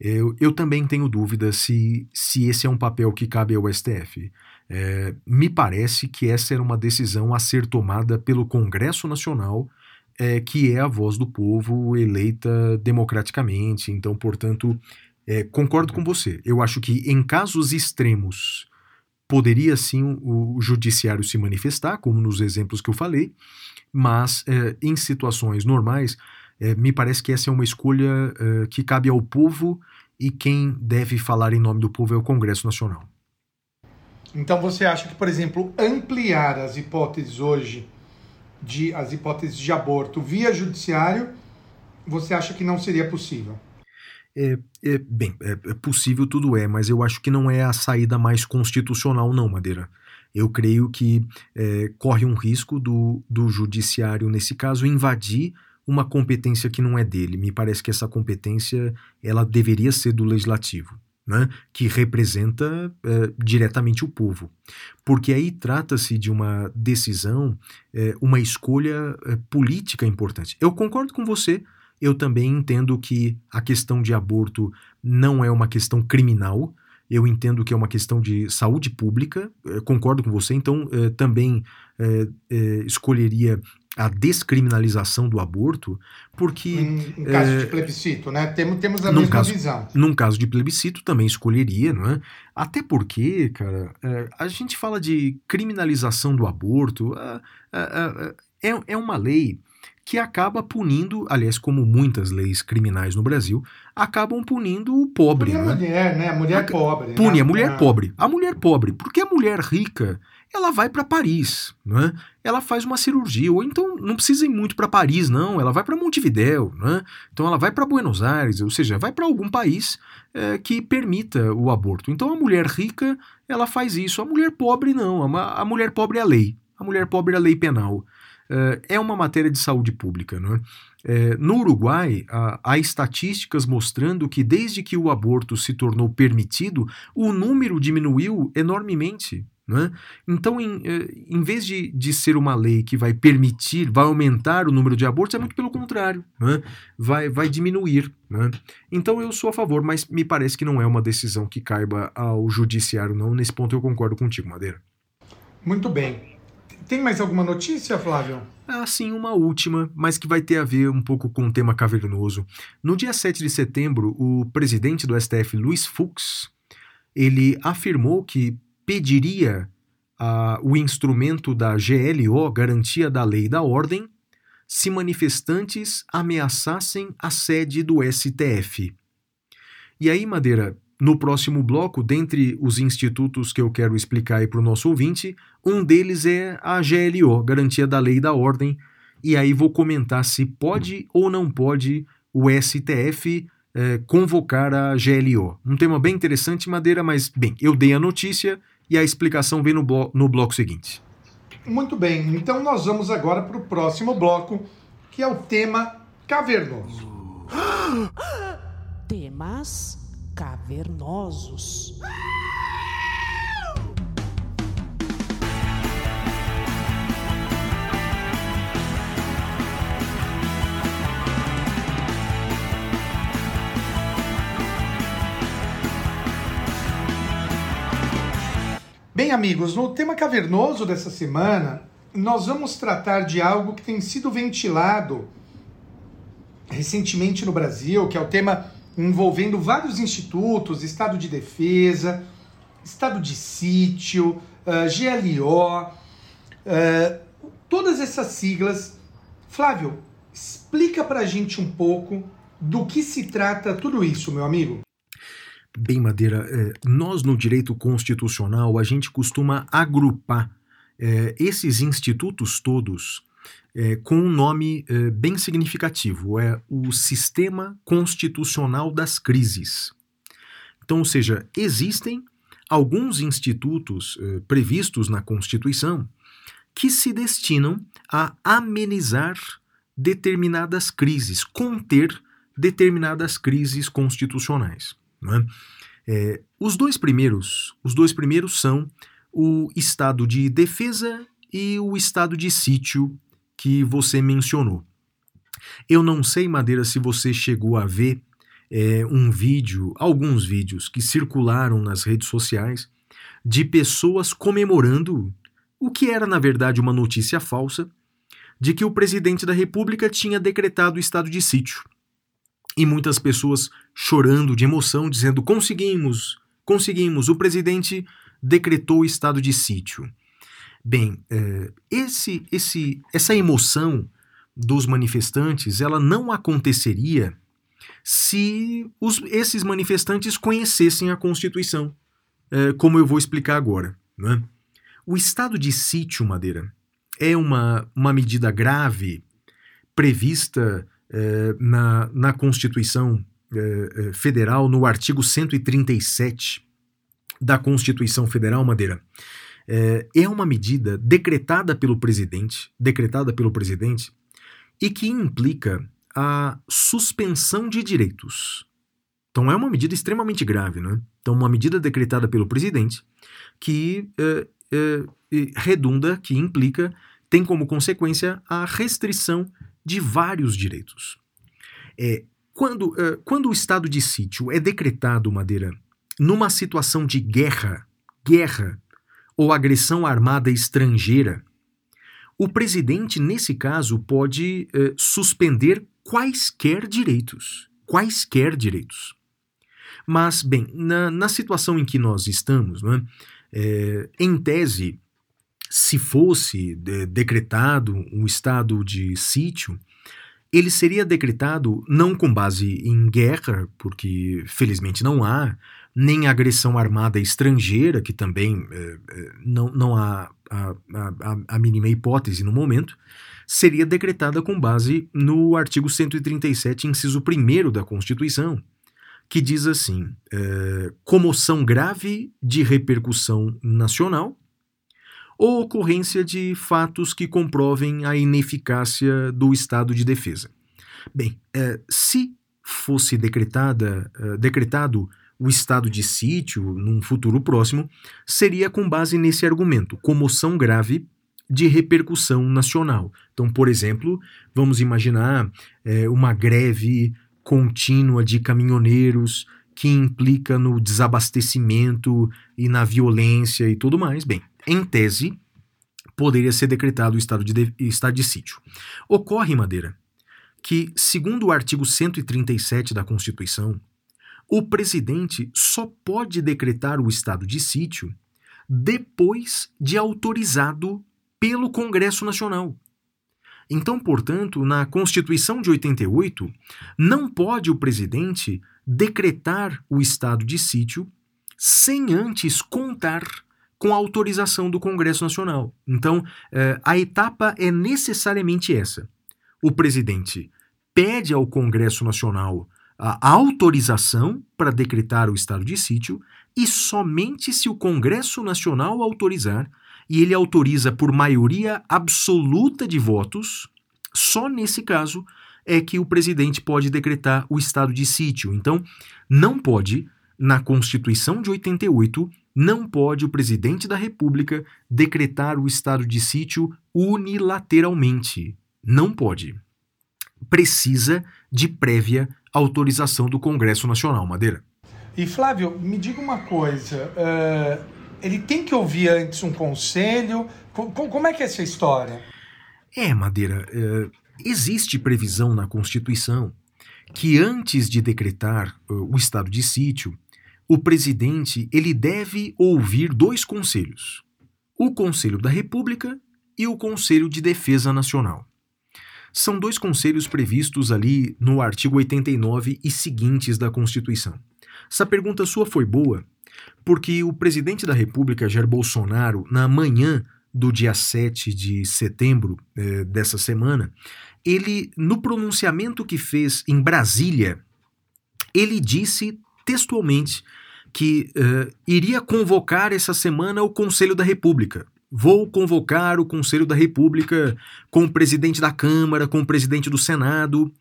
eu, eu também tenho dúvida se, se esse é um papel que cabe ao STF. É, me parece que essa era uma decisão a ser tomada pelo Congresso Nacional, é, que é a voz do povo eleita democraticamente. Então, portanto, é, concordo com você. Eu acho que em casos extremos poderia sim o, o judiciário se manifestar, como nos exemplos que eu falei, mas é, em situações normais, é, me parece que essa é uma escolha é, que cabe ao povo e quem deve falar em nome do povo é o Congresso Nacional. Então você acha que, por exemplo, ampliar as hipóteses hoje de as hipóteses de aborto via judiciário, você acha que não seria possível? É, é, bem, é, é possível tudo é, mas eu acho que não é a saída mais constitucional, não, Madeira. Eu creio que é, corre um risco do, do judiciário, nesse caso, invadir uma competência que não é dele. Me parece que essa competência ela deveria ser do legislativo, né? que representa é, diretamente o povo. Porque aí trata-se de uma decisão, é, uma escolha é, política importante. Eu concordo com você eu também entendo que a questão de aborto não é uma questão criminal. Eu entendo que é uma questão de saúde pública. concordo com você. Então, também escolheria a descriminalização do aborto, porque Em, em caso é, de plebiscito, né? Temos, temos a mesma caso- visão. num caso de plebiscito também escolheria, não é? Até porque, cara, é, a gente fala de criminalização do aborto, ah, é, é uma lei que acaba punindo, aliás, como muitas leis criminais no Brasil, acabam punindo o pobre, Pune a né? mulher, né? A mulher Aca- pobre. Pune né? a mulher Ah. pobre. A mulher pobre, porque a mulher rica, ela vai para Paris, né? Ela faz uma cirurgia, ou então não precisa ir muito para Paris, não. Ela vai para Montevidéu, né? Então ela vai para Buenos Aires, ou seja, vai para algum país eh, que permita o aborto. Então a mulher rica, ela faz isso. A mulher pobre não. A, a mulher pobre é a lei. A mulher pobre é a lei penal. Eh, é uma matéria de saúde pública, né? É, no Uruguai, há, há estatísticas mostrando que desde que o aborto se tornou permitido, o número diminuiu enormemente. Né? Então, em, eh, em vez de, de ser uma lei que vai permitir, vai aumentar o número de abortos, é muito pelo contrário, né? vai, vai diminuir. Né? Então, eu sou a favor, mas me parece que não é uma decisão que caiba ao judiciário, não. Nesse ponto, eu concordo contigo, Madeira. Muito bem. Tem mais alguma notícia, Flávio? Ah, sim, uma última, mas que vai ter a ver um pouco com o tema cavernoso. No dia 7 de setembro, o presidente do STF, Luiz Fux, ele afirmou que pediria ah, o instrumento da GLO, Garantia da Lei e da Ordem, se manifestantes ameaçassem a sede do STF. E aí, Madeira, no próximo bloco, dentre os institutos que eu quero explicar aí para o nosso ouvinte, um deles é a GLO, Garantia da Lei e da Ordem, e aí vou comentar se pode ou não pode o STF eh, convocar a GLO. Um tema bem interessante, Madeira, mas, bem, eu dei a notícia e a explicação vem no, blo- no bloco seguinte. Muito bem, então nós vamos agora para o próximo bloco, que é o tema cavernoso. Temas cavernosos. Bem, amigos, no tema cavernoso dessa semana, nós vamos tratar de algo que tem sido ventilado recentemente no Brasil, que é o tema envolvendo vários institutos, Estado de Defesa, Estado de Sítio, ah, GLO, ah, todas essas siglas. Flávio, explica pra gente um pouco do que se trata tudo isso, meu amigo. Bem, Madeira, é, nós no direito constitucional a gente costuma agrupar é, esses institutos todos é, com um nome é, bem significativo: é o Sistema Constitucional das Crises. Então, ou seja, existem alguns institutos é, previstos na Constituição que se destinam a amenizar determinadas crises, conter determinadas crises constitucionais. É? É, os dois primeiros, os dois primeiros são o estado de defesa e o estado de sítio que você mencionou. Eu não sei, Madeira, se você chegou a ver é, um vídeo, alguns vídeos que circularam nas redes sociais de pessoas comemorando o que era na verdade uma notícia falsa de que o presidente da República tinha decretado o estado de sítio. E muitas pessoas chorando de emoção, dizendo: conseguimos, conseguimos, o presidente decretou o estado de sítio. Bem, eh, esse, esse, essa emoção dos manifestantes ela não aconteceria se os, esses manifestantes conhecessem a Constituição, eh, como eu vou explicar agora. não é? O estado de sítio, Madeira, é uma, uma medida grave prevista eh, na, na Constituição eh, eh, Federal, no artigo 137 da Constituição Federal, Madeira. É uma medida decretada pelo presidente, decretada pelo presidente, e que implica a suspensão de direitos. Então é uma medida extremamente grave, né? Então uma medida decretada pelo presidente que redunda, que implica, tem como consequência a restrição de vários direitos. É, quando, eh, quando o estado de sítio é decretado, Madeira, numa situação de guerra, guerra ou agressão armada estrangeira, o presidente, nesse caso, pode eh, suspender quaisquer direitos. Quaisquer direitos. Mas, bem, na, na situação em que nós estamos, né, é, em tese, se fosse de- decretado um estado de sítio, ele seria decretado não com base em guerra, porque felizmente não há, nem agressão armada estrangeira, que também eh, eh, não, não há a, a- a- mínima hipótese no momento, seria decretada com base no artigo 137, inciso 1 da Constituição, que diz assim: eh, comoção grave de repercussão nacional ou ocorrência de fatos que comprovem a ineficácia do estado de defesa. Bem, eh, se fosse decretada, eh, decretado o estado de sítio num futuro próximo, seria com base nesse argumento, comoção grave de repercussão nacional. Então, por exemplo, vamos imaginar eh, uma greve contínua de caminhoneiros que implica no desabastecimento e na violência e tudo mais. Bem, em tese, poderia ser decretado o estado de, de- estado de sítio. Ocorre, Madeira, que, segundo o artigo 137 da Constituição, o presidente só pode decretar o estado de sítio depois de autorizado pelo Congresso Nacional. Então, portanto, na Constituição de 88, não pode o presidente decretar o estado de sítio sem antes contar com autorização do Congresso Nacional. Então, eh, a etapa é necessariamente essa. O presidente pede ao Congresso Nacional a autorização para decretar o estado de sítio e somente se o Congresso Nacional autorizar e ele autoriza por maioria absoluta de votos, só nesse caso é que o presidente pode decretar o estado de sítio. Então, não pode, na Constituição de 88, não pode o presidente da República decretar o estado de sítio unilateralmente. Não pode. Precisa de prévia autorização do Congresso Nacional, Madeira. E Flávio, me diga uma coisa. eh, ele tem que ouvir antes um conselho? Co- co- como é que é essa história? É, Madeira, é, existe previsão na Constituição que antes de decretar uh, o estado de sítio, o presidente ele deve ouvir dois conselhos: o Conselho da República e o Conselho de Defesa Nacional. São dois conselhos previstos ali no artigo 89 e seguintes da Constituição. Essa pergunta sua foi boa, porque o presidente da República, Jair Bolsonaro, na manhã do dia 7 de setembro eh, dessa semana, ele, no pronunciamento que fez em Brasília, ele disse textualmente que eh, iria convocar essa semana o Conselho da República. Vou convocar o Conselho da República com o presidente da Câmara, com o presidente do Senado.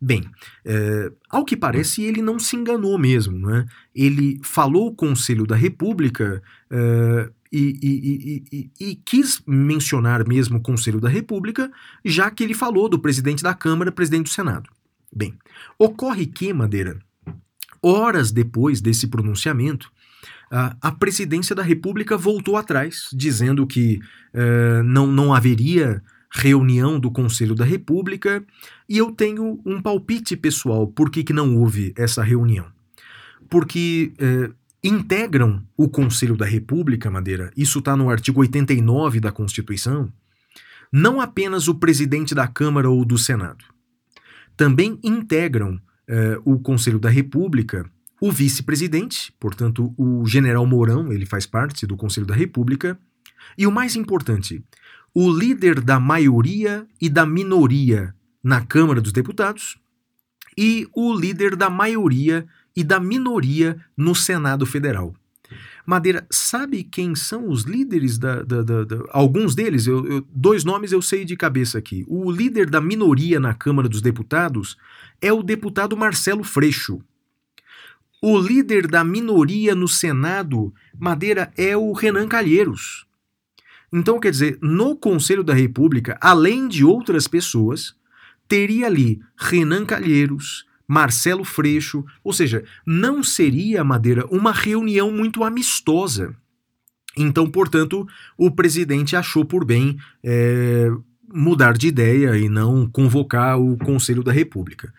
Bem, eh, ao que parece, ele não se enganou mesmo. Né? Ele falou o Conselho da República eh, e- e- e- e quis mencionar mesmo o Conselho da República, já que ele falou do presidente da Câmara, presidente do Senado. Bem, ocorre que, Madeira, horas depois desse pronunciamento, a, presidência da República voltou atrás, dizendo que eh, não, não haveria reunião do Conselho da República, e eu tenho um palpite pessoal por que, que não houve essa reunião. Porque eh, integram o Conselho da República, Madeira, isso está no artigo 89 da Constituição, não apenas o presidente da Câmara ou do Senado. Também integram o Conselho da República o vice-presidente, portanto, o general Mourão, ele faz parte do Conselho da República, e o mais importante, o líder da maioria e da minoria na Câmara dos Deputados e o líder da maioria e da minoria no Senado Federal. Madeira, sabe quem são os líderes da. da- da- da- alguns deles, eu- eu- dois nomes eu sei de cabeça aqui. O líder da minoria na Câmara dos Deputados é o deputado Marcelo Freixo. O líder da minoria no Senado, Madeira, é o Renan Calheiros. Então, quer dizer, no Conselho da República, além de outras pessoas, teria ali Renan Calheiros, Marcelo Freixo, ou seja, não seria, Madeira, uma reunião muito amistosa. Então, portanto, o presidente achou por bem eh, mudar de ideia e não convocar o Conselho da República.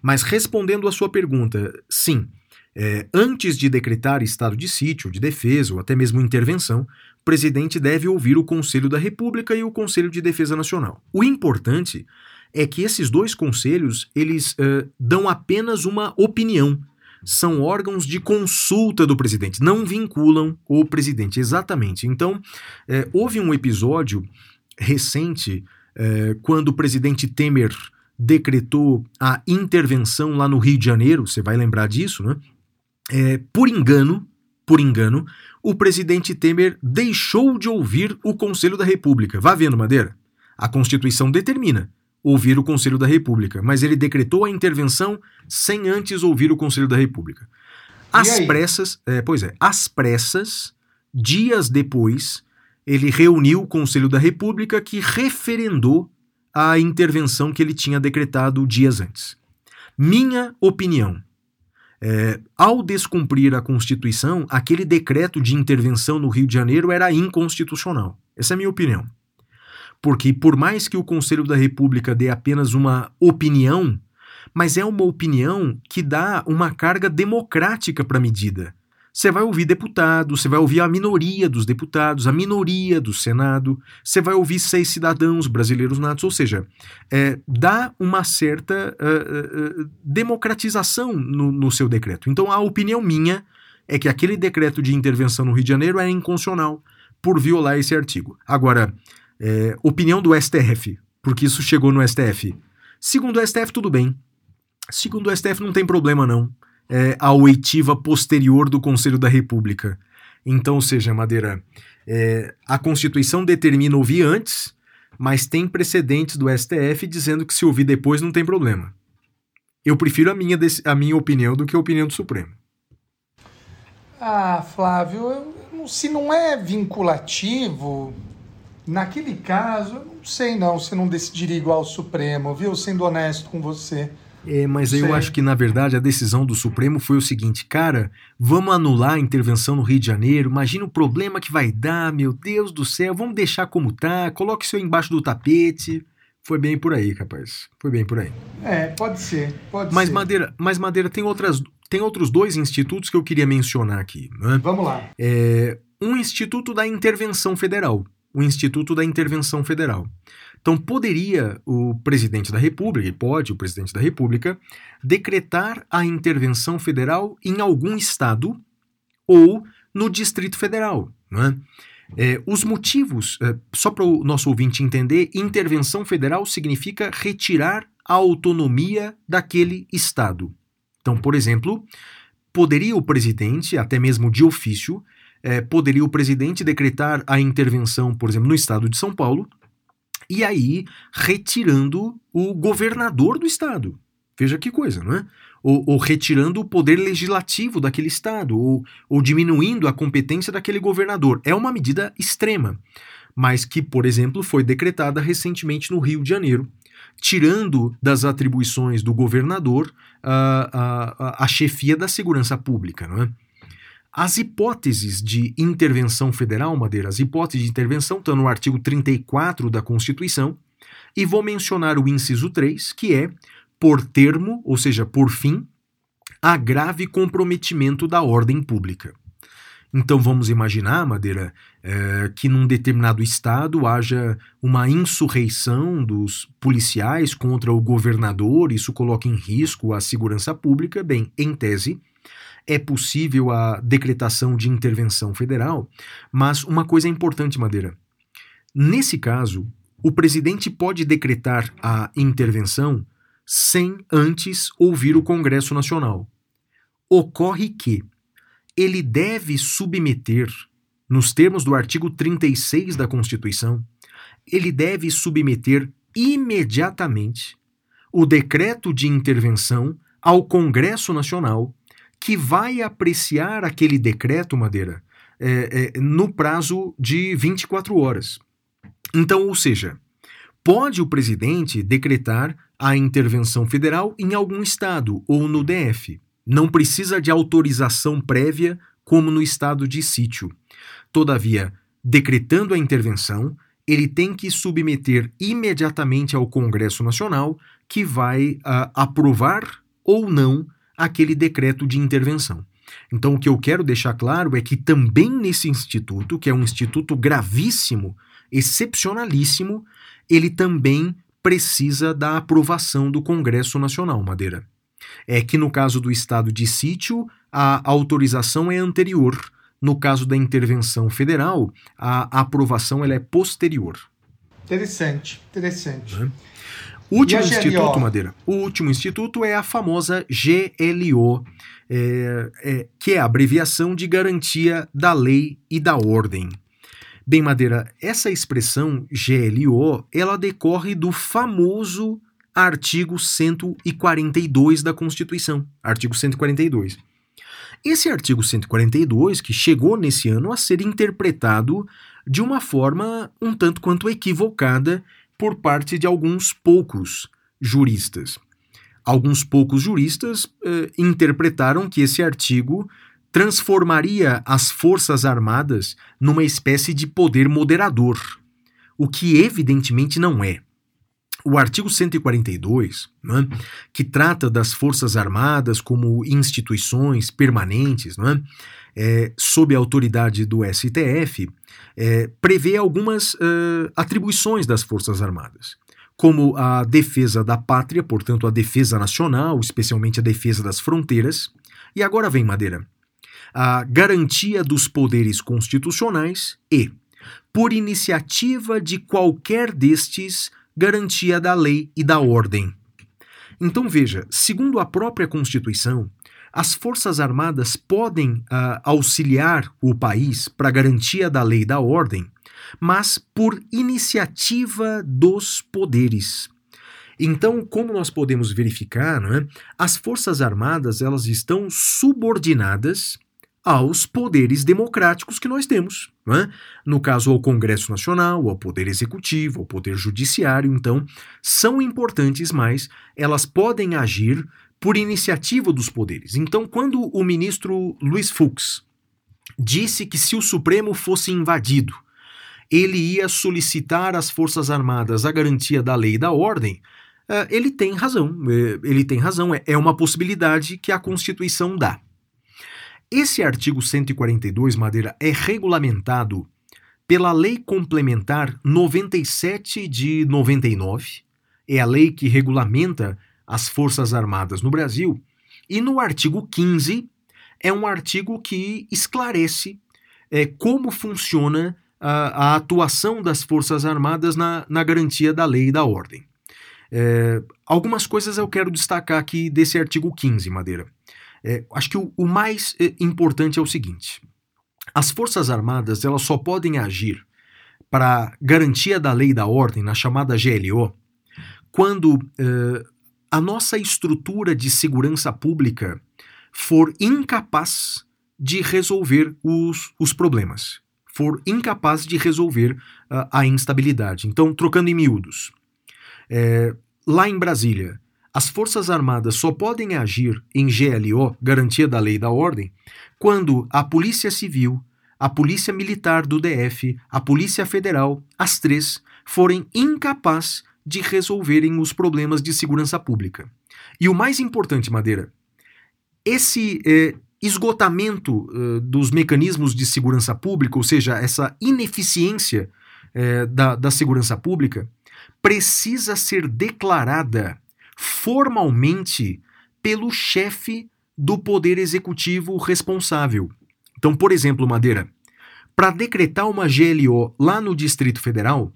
Mas respondendo à sua pergunta, sim, eh, antes de decretar estado de sítio, de defesa ou até mesmo intervenção, o presidente deve ouvir o Conselho da República e o Conselho de Defesa Nacional. O importante é que esses dois conselhos eles eh, dão apenas uma opinião. São órgãos de consulta do presidente, não vinculam o presidente, exatamente. Então, houve um episódio recente quando o presidente Temer decretou a intervenção lá no Rio de Janeiro, você vai lembrar disso, né? Eh, por engano, por engano, o presidente Temer deixou de ouvir o Conselho da República. Vá vendo, Madeira. A Constituição determina ouvir o Conselho da República, mas ele decretou a intervenção sem antes ouvir o Conselho da República. Às pressas, é, pois é, às pressas, dias depois, ele reuniu o Conselho da República que referendou a intervenção que ele tinha decretado dias antes. Minha opinião. é, ao descumprir a Constituição, aquele decreto de intervenção no Rio de Janeiro era inconstitucional. Essa é a minha opinião. Porque, por mais que o Conselho da República dê apenas uma opinião, mas é uma opinião que dá uma carga democrática para a medida. Você vai ouvir deputados, você vai ouvir a minoria dos deputados, a minoria do Senado, você vai ouvir seis cidadãos brasileiros natos, ou seja, é, dá uma certa ah, ah, democratização no, no seu decreto. Então, a opinião minha é que aquele decreto de intervenção no Rio de Janeiro era inconstitucional por violar esse artigo. Agora, é, opinião do STF, porque isso chegou no STF. Segundo o STF, tudo bem. Segundo o STF, não tem problema, não. É, a oitiva posterior do Conselho da República. Então, ou seja, Madeira, é, a Constituição determina ouvir antes, mas tem precedentes do STF dizendo que se ouvir depois não tem problema. Eu prefiro a minha, a minha opinião do que a opinião do Supremo. Ah, Flávio, se não é vinculativo, naquele caso, eu não sei não se não decidiria igual ao Supremo, viu? Sendo honesto com você. É, mas eu acho que, na verdade, a decisão do Supremo foi o seguinte, cara, vamos anular a intervenção no Rio de Janeiro, imagina o problema que vai dar, meu Deus do céu, vamos deixar como tá, coloque isso aí embaixo do tapete. Foi bem por aí, rapaz. Foi bem por aí. É, pode ser, pode Mas ser. Madeira, mas Madeira tem outras tem outros dois institutos que eu queria mencionar aqui, né? Vamos lá. É, um instituto da intervenção federal, o Instituto da Intervenção Federal. Então poderia o presidente da República, e pode o presidente da República, decretar a intervenção federal em algum estado ou no Distrito Federal, né? É, os motivos, é, só para o nosso ouvinte entender, intervenção federal significa retirar a autonomia daquele estado. Então, por exemplo, poderia o presidente, até mesmo de ofício, eh, poderia o presidente decretar a intervenção, por exemplo, no estado de São Paulo, e aí retirando o governador do estado. Veja que coisa, não é? Ou, ou retirando o poder legislativo daquele estado, ou, ou diminuindo a competência daquele governador. É uma medida extrema, mas que, por exemplo, foi decretada recentemente no Rio de Janeiro, tirando das atribuições do governador a, a, a- a chefia da segurança pública, não é? As hipóteses de intervenção federal, Madeira, as hipóteses de intervenção estão no artigo 34 da Constituição, e vou mencionar o inciso 3, que é por termo, ou seja, por fim, a grave comprometimento da ordem pública. Então vamos imaginar, Madeira, eh, que num determinado estado haja uma insurreição dos policiais contra o governador, isso coloca em risco a segurança pública. Bem, em tese, é possível a decretação de intervenção federal, mas uma coisa é importante, Madeira. Nesse caso, o presidente pode decretar a intervenção sem antes ouvir o Congresso Nacional. Ocorre que ele deve submeter, nos termos do artigo 36 da Constituição, ele deve submeter imediatamente o decreto de intervenção ao Congresso Nacional, que vai apreciar aquele decreto, Madeira, é, é, no prazo de 24 horas. Então, ou seja, pode o presidente decretar a intervenção federal em algum estado ou no DF. Não precisa de autorização prévia, como no estado de sítio. Todavia, decretando a intervenção, ele tem que submeter imediatamente ao Congresso Nacional, que vai ah, aprovar ou não aquele decreto de intervenção. Então, o que eu quero deixar claro é que também nesse instituto, que é um instituto gravíssimo, excepcionalíssimo, ele também precisa da aprovação do Congresso Nacional, Madeira. É que no caso do estado de sítio, a autorização é anterior. No caso da intervenção federal, a aprovação ela é posterior. Interessante, interessante. O último instituto, Madeira, o último instituto é a famosa GLO, é, é, que é a abreviação de Garantia da Lei e da Ordem. Bem, Madeira, essa expressão GLO, ela decorre do famoso artigo 142 da Constituição, artigo 142. Esse artigo 142, que chegou nesse ano a ser interpretado de uma forma um tanto quanto equivocada por parte de alguns poucos juristas. Alguns poucos juristas eh, interpretaram que esse artigo transformaria as Forças Armadas numa espécie de poder moderador, o que evidentemente não é. O artigo 142, né, que trata das Forças Armadas como instituições permanentes, né, é, sob a autoridade do STF, é, prevê algumas atribuições das Forças Armadas, como a defesa da pátria, portanto, a defesa nacional, especialmente a defesa das fronteiras. E agora vem, Madeira, a garantia dos poderes constitucionais e, por iniciativa de qualquer destes, garantia da lei e da ordem. Então veja, segundo a própria Constituição, as Forças Armadas podem ah, auxiliar o país para garantia da lei e da ordem, mas por iniciativa dos poderes. Então, como nós podemos verificar, não é? as Forças Armadas elas estão subordinadas aos poderes democráticos que nós temos. não é? No caso, ao Congresso Nacional, ao Poder Executivo, ao Poder Judiciário. Então, são importantes, mas elas podem agir por iniciativa dos poderes. Então, quando o ministro Luiz Fux disse que se o Supremo fosse invadido, ele ia solicitar às Forças Armadas a garantia da lei e da ordem, eh, ele tem razão. eh, Ele tem razão. é- É uma possibilidade que a Constituição dá. Esse artigo 142, Madeira, é regulamentado pela Lei Complementar 97 de 99. É a lei que regulamenta as Forças Armadas no Brasil. E no artigo 15, é um artigo que esclarece eh, como funciona a, a atuação das Forças Armadas na, na garantia da lei e da ordem. É, algumas coisas eu quero destacar aqui desse artigo 15, Madeira. É, acho que o, o mais é, importante é o seguinte: as Forças Armadas elas só podem agir para garantia da lei e da ordem, na chamada GLO, quando é, a nossa estrutura de segurança pública for incapaz de resolver os, os problemas, for incapaz de resolver ah, a instabilidade. Então, trocando em miúdos, é, lá em Brasília, as Forças Armadas só podem agir em GLO, Garantia da Lei e da Ordem, quando a Polícia Civil, a Polícia Militar do DF, a Polícia Federal, as três, forem incapazes de resolverem os problemas de segurança pública. E o mais importante, Madeira, esse eh, esgotamento eh, dos mecanismos de segurança pública, ou seja, essa ineficiência eh, da, da segurança pública, precisa ser declarada formalmente pelo chefe do poder executivo responsável. Então, por exemplo, Madeira, para decretar uma GLO lá no Distrito Federal,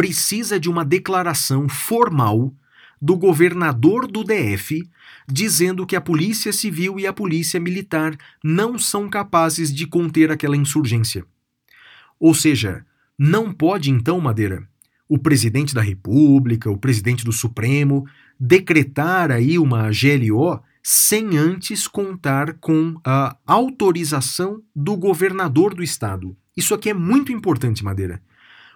precisa de uma declaração formal do governador do DF dizendo que a Polícia Civil e a Polícia Militar não são capazes de conter aquela insurgência. Ou seja, não pode então, Madeira, o presidente da República, o presidente do Supremo, decretar aí uma GLO sem antes contar com a autorização do governador do estado. Isso aqui é muito importante, Madeira.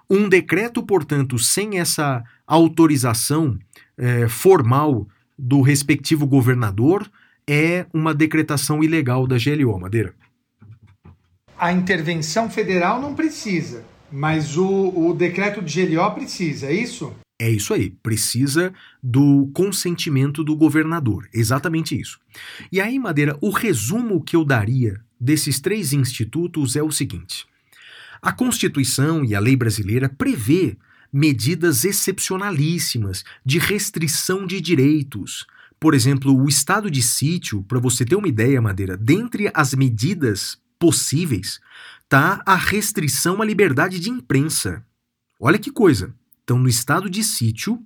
Um decreto, portanto, sem essa autorização eh, formal do respectivo governador é uma decretação ilegal da GLO, Madeira. A intervenção federal não precisa, mas o, o decreto de GLO precisa, é isso? É isso aí, precisa do consentimento do governador, exatamente isso. E aí, Madeira, o resumo que eu daria desses três institutos é o seguinte: a Constituição e a lei brasileira prevê medidas excepcionalíssimas de restrição de direitos. Por exemplo, o estado de sítio, para você ter uma ideia, Madeira, dentre as medidas possíveis, tá a restrição à liberdade de imprensa. Olha que coisa. Então, no estado de sítio,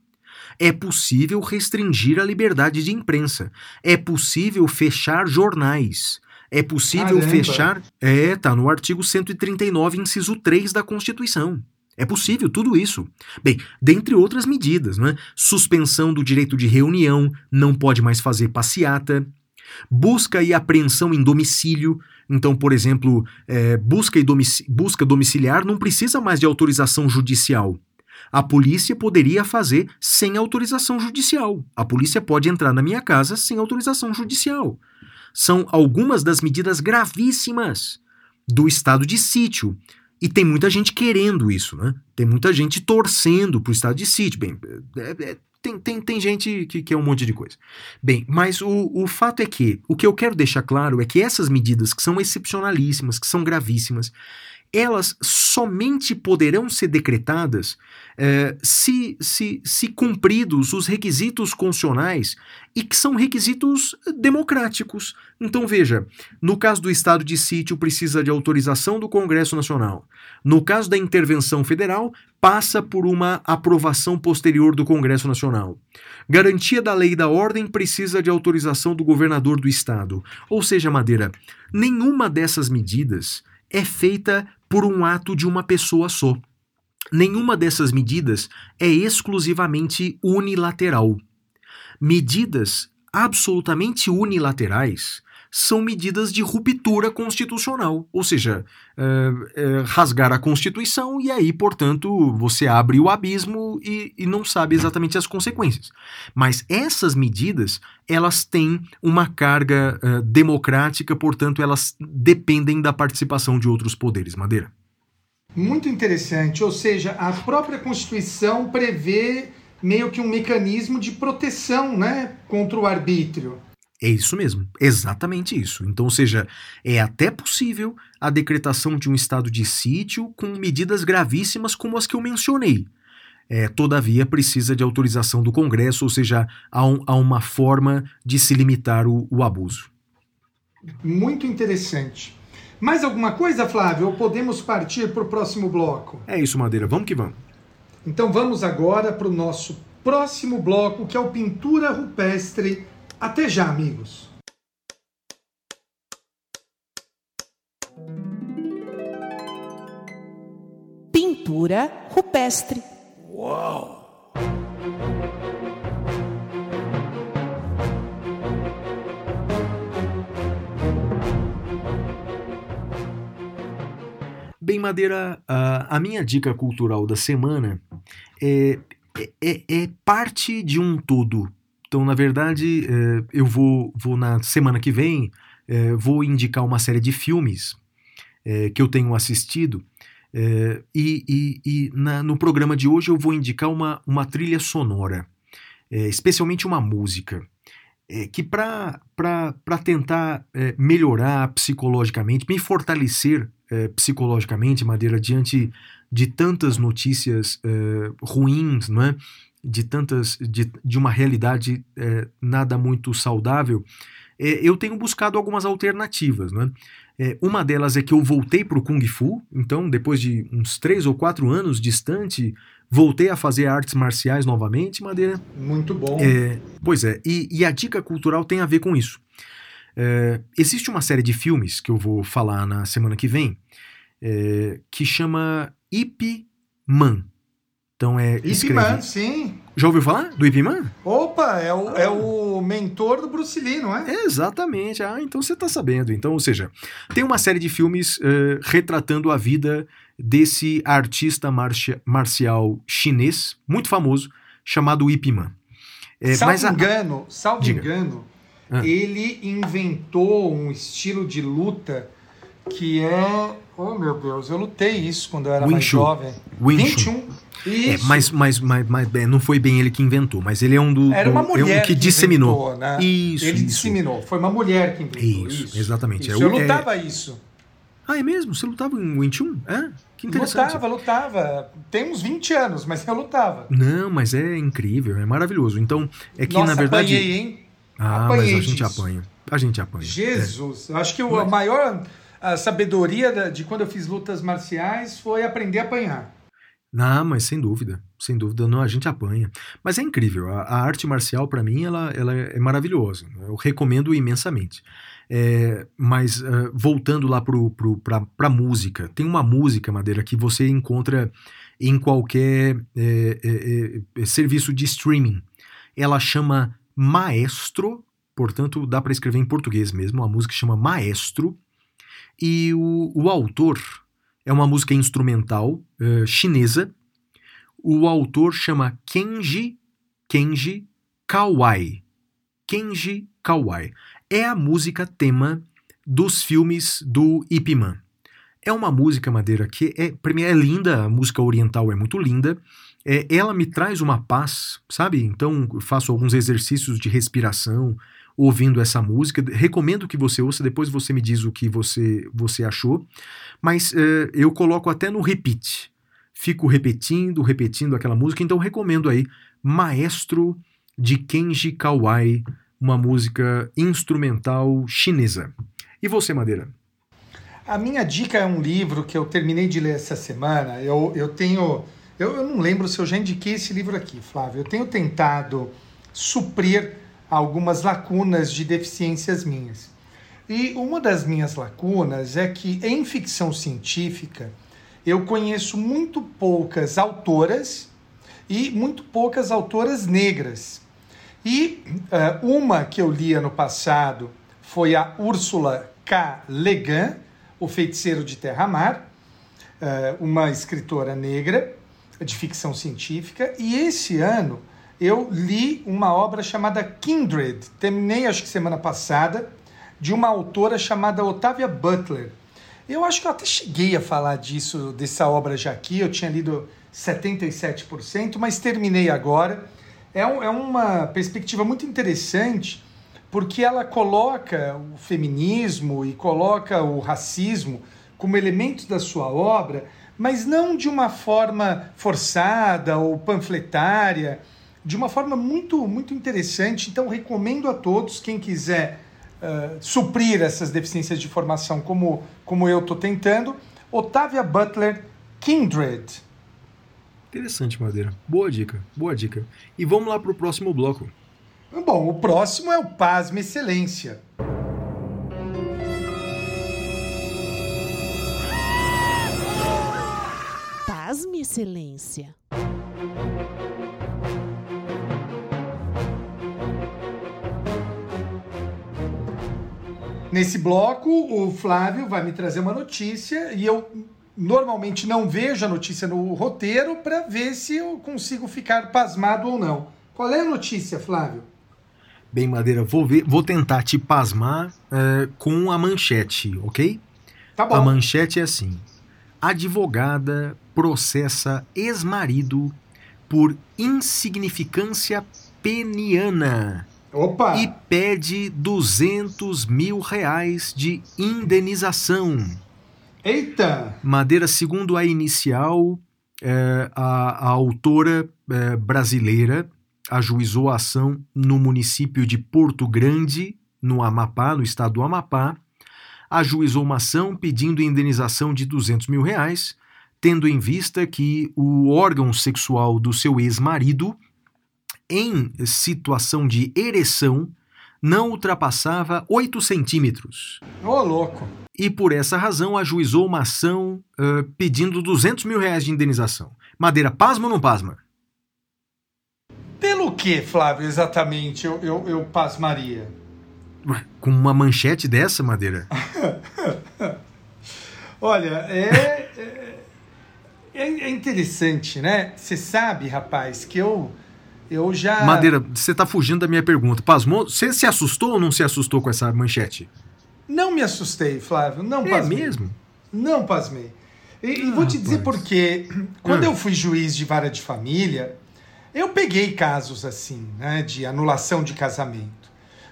é possível restringir a liberdade de imprensa. É possível fechar jornais. É possível Caramba. fechar. É, tá no artigo 139, inciso 3 da Constituição. É possível tudo isso. Bem, dentre outras medidas, né? Suspensão do direito de reunião, não pode mais fazer passeata. Busca e apreensão em domicílio. Então, por exemplo, é, busca, e domici- busca domiciliar não precisa mais de autorização judicial. A polícia poderia fazer sem autorização judicial. A polícia pode entrar na minha casa sem autorização judicial. São algumas das medidas gravíssimas do estado de sítio. E tem muita gente querendo isso, né? Tem muita gente torcendo pro estado de sítio. Bem, é- é- tem, tem, tem gente que quer um monte de coisa. Bem, mas o, o fato é que o que eu quero deixar claro é que essas medidas que são excepcionalíssimas, que são gravíssimas, elas somente poderão ser decretadas eh, se, se, se cumpridos os requisitos constitucionais e que são requisitos democráticos. Então veja, no caso do estado de sítio precisa de autorização do Congresso Nacional. No caso da intervenção federal, passa por uma aprovação posterior do Congresso Nacional. Garantia da lei e da ordem precisa de autorização do governador do estado. Ou seja, Madeira, nenhuma dessas medidas é feita por um ato de uma pessoa só. Nenhuma dessas medidas é exclusivamente unilateral. Medidas absolutamente unilaterais são medidas de ruptura constitucional, ou seja, é, é, rasgar a Constituição e aí, portanto, você abre o abismo e, e não sabe exatamente as consequências. Mas essas medidas, elas têm uma carga é, democrática, portanto, elas dependem da participação de outros poderes. Madeira. Muito interessante. Ou seja, a própria Constituição prevê meio que um mecanismo de proteção né, contra o arbítrio. É isso mesmo, exatamente isso. Então, ou seja, é até possível a decretação de um estado de sítio com medidas gravíssimas como as que eu mencionei. É, todavia, precisa de autorização do Congresso, ou seja, há, um- há uma forma de se limitar o, o abuso. Muito interessante. Mais alguma coisa, Flávio? Ou podemos partir para o próximo bloco? É isso, Madeira, vamos que vamos. Então vamos agora para o nosso próximo bloco, que é o Pintura Rupestre. Até já, amigos. Pintura rupestre. Bem, Madeira, a, a minha dica cultural da semana é, é, é parte de um todo. Então, na verdade, é, eu vou, vou na semana que vem, é, vou indicar uma série de filmes é, que eu tenho assistido. e e- e na- no programa de hoje eu vou indicar uma, uma trilha sonora, especialmente uma música, que para tentar melhorar psicologicamente, me fortalecer psicologicamente, Madeira, diante de tantas notícias ruins, não é? De tantas de, de uma realidade é, nada muito saudável, é, eu tenho buscado algumas alternativas. Não é? É, uma delas é que eu voltei para o Kung Fu, então depois de uns três ou quatro anos distante, voltei a fazer artes marciais novamente, Madeira. Muito bom. É, pois é, e, e a dica cultural tem a ver com isso. É, existe uma série de filmes que eu vou falar na semana que vem é, que chama Ip Man. Então é. Ip escreve- Man, sim. Já ouviu falar do Ip Man? Opa, é o, é o mentor do Bruce Lee, não é? Exatamente. Ah, então você tá sabendo. Então, ou seja, tem uma série de filmes eh, retratando a vida desse artista marcia- marcial chinês muito famoso chamado Ip Man. É, salvo mas a- engano, salvo Diga. engano, Ah. ele inventou um estilo de luta que é. Oh meu Deus, eu lutei isso quando eu era Wing mais Chun. jovem. Wing 21. É, Isso. mas, mas, mas, mas, é, não foi bem ele que inventou, mas ele é um do, Era uma do- é mulher um que disseminou. inventou, né? Isso, Ele isso. disseminou. Foi uma mulher que inventou Isso, isso. exatamente. Isso. É Eu é- lutava isso. Ah, é mesmo? Você lutava em Wing Chun? É? Que interessante. Lutava, lutava. Tem uns 20 anos, mas eu lutava. Não, mas é incrível, é maravilhoso. Então, é que Nossa, na verdade. apanhei, hein? Ah, apanhei mas a gente disso. apanha. A gente apanha. Jesus, eu acho que o- a maior a sabedoria de quando eu fiz lutas marciais foi aprender a apanhar. Não, mas sem dúvida, sem dúvida, não, a gente apanha. Mas é incrível, a, a arte marcial, para mim, ela, ela é maravilhosa. Eu recomendo imensamente. É, mas ah, voltando lá pra, pra música, tem uma música, Madeira, que você encontra em qualquer é, é, é, serviço de streaming. Ela chama Maestro, portanto, dá para escrever em português mesmo, a música chama Maestro, e o, o autor é uma música instrumental eh, chinesa. O autor chama Kenji Kenji Kawai. Kenji Kawai. É a música tema dos filmes do Ip Man. É uma música, Madeira, que é, primeiro, é linda, a música oriental é muito linda. É, ela me traz uma paz, sabe? Então, faço alguns exercícios de respiração, ouvindo essa música. Recomendo que você ouça, depois você me diz o que você, você achou. Mas eh, eu coloco até no repeat. Fico repetindo, repetindo aquela música, então recomendo aí Maestro de Kenji Kawai, uma música instrumental chinesa. E você, Madeira? A minha dica é um livro que eu terminei de ler essa semana. Eu, eu tenho. Eu, eu não lembro se eu já indiquei esse livro aqui, Flávio. Eu tenho tentado suprir algumas lacunas de deficiências minhas. E uma das minhas lacunas é que em ficção científica eu conheço muito poucas autoras e muito poucas autoras negras. E eh, uma que eu li ano passado foi a Úrsula K. Le Guin, O Feiticeiro de Terra-Mar, eh, uma escritora negra de ficção científica. E esse ano eu li uma obra chamada Kindred, terminei acho que semana passada, de uma autora chamada Octavia Butler. Eu acho que eu até cheguei a falar disso, dessa obra já aqui, eu tinha lido 77%, mas terminei agora. É, um- é uma perspectiva muito interessante, porque ela coloca o feminismo e coloca o racismo como elementos da sua obra, mas não de uma forma forçada ou panfletária, de uma forma muito, muito interessante. Então, recomendo a todos, quem quiser eh, suprir essas deficiências de formação como, como eu estou tentando, Otávia Butler Kindred. Interessante, Madeira. Boa dica, boa dica. E vamos lá para o próximo bloco. Bom, o próximo é o Pasme Excelência. Pasme, Excelência. Nesse bloco, o Flávio vai me trazer uma notícia e eu normalmente não vejo a notícia no roteiro para ver se eu consigo ficar pasmado ou não. Qual é a notícia, Flávio? Bem, Madeira, vou, ver, vou tentar te pasmar eh, com a manchete, ok? Tá A bom. manchete é assim: advogada processa ex-marido por insignificância peniana Opa! e pede 200 mil reais de indenização. Eita! Madeira, segundo a inicial, eh, a, a autora eh, brasileira ajuizou a ação no município de Porto Grande, no Amapá, no estado do Amapá. Ajuizou uma ação pedindo indenização de 200 mil reais, tendo em vista que o órgão sexual do seu ex-marido, em situação de ereção, não ultrapassava 8 centímetros Ô, louco! e por essa razão ajuizou uma ação ah, pedindo 200 mil reais de indenização. Madeira, pasma ou não pasma? Pelo que, Flávio, exatamente eu, eu, eu pasmaria? Ué, Com uma manchete dessa, Madeira? [LAUGHS] Olha, é, é, é interessante, né? Você sabe, rapaz, que eu, eu já. Madeira, você tá fugindo da minha pergunta. Pasmou? Você se assustou ou não se assustou com essa manchete? Não me assustei, Flávio. Não É pasmei. mesmo? Não pasmei. E, e vou te dizer por quê. Quando Hum. eu fui juiz de vara de família, eu peguei casos assim, né, de anulação de casamento.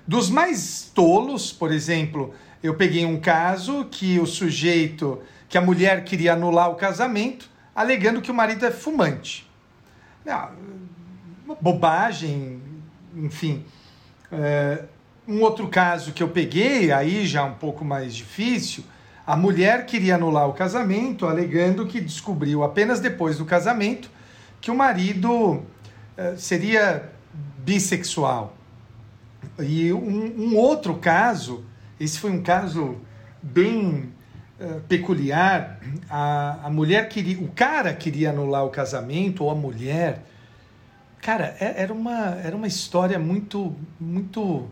Dos mais tolos, por exemplo, eu peguei um caso que o sujeito, que a mulher queria anular o casamento, alegando que o marido é fumante. Não, uma bobagem, enfim. É, um outro caso que eu peguei, aí já um pouco mais difícil, a mulher queria anular o casamento, alegando que descobriu apenas depois do casamento que o marido eh, seria bissexual. E um, um outro caso, esse foi um caso bem eh, peculiar, a, a mulher queria, o cara queria anular o casamento, ou a mulher. Cara, é- era uma, era uma história muito, muito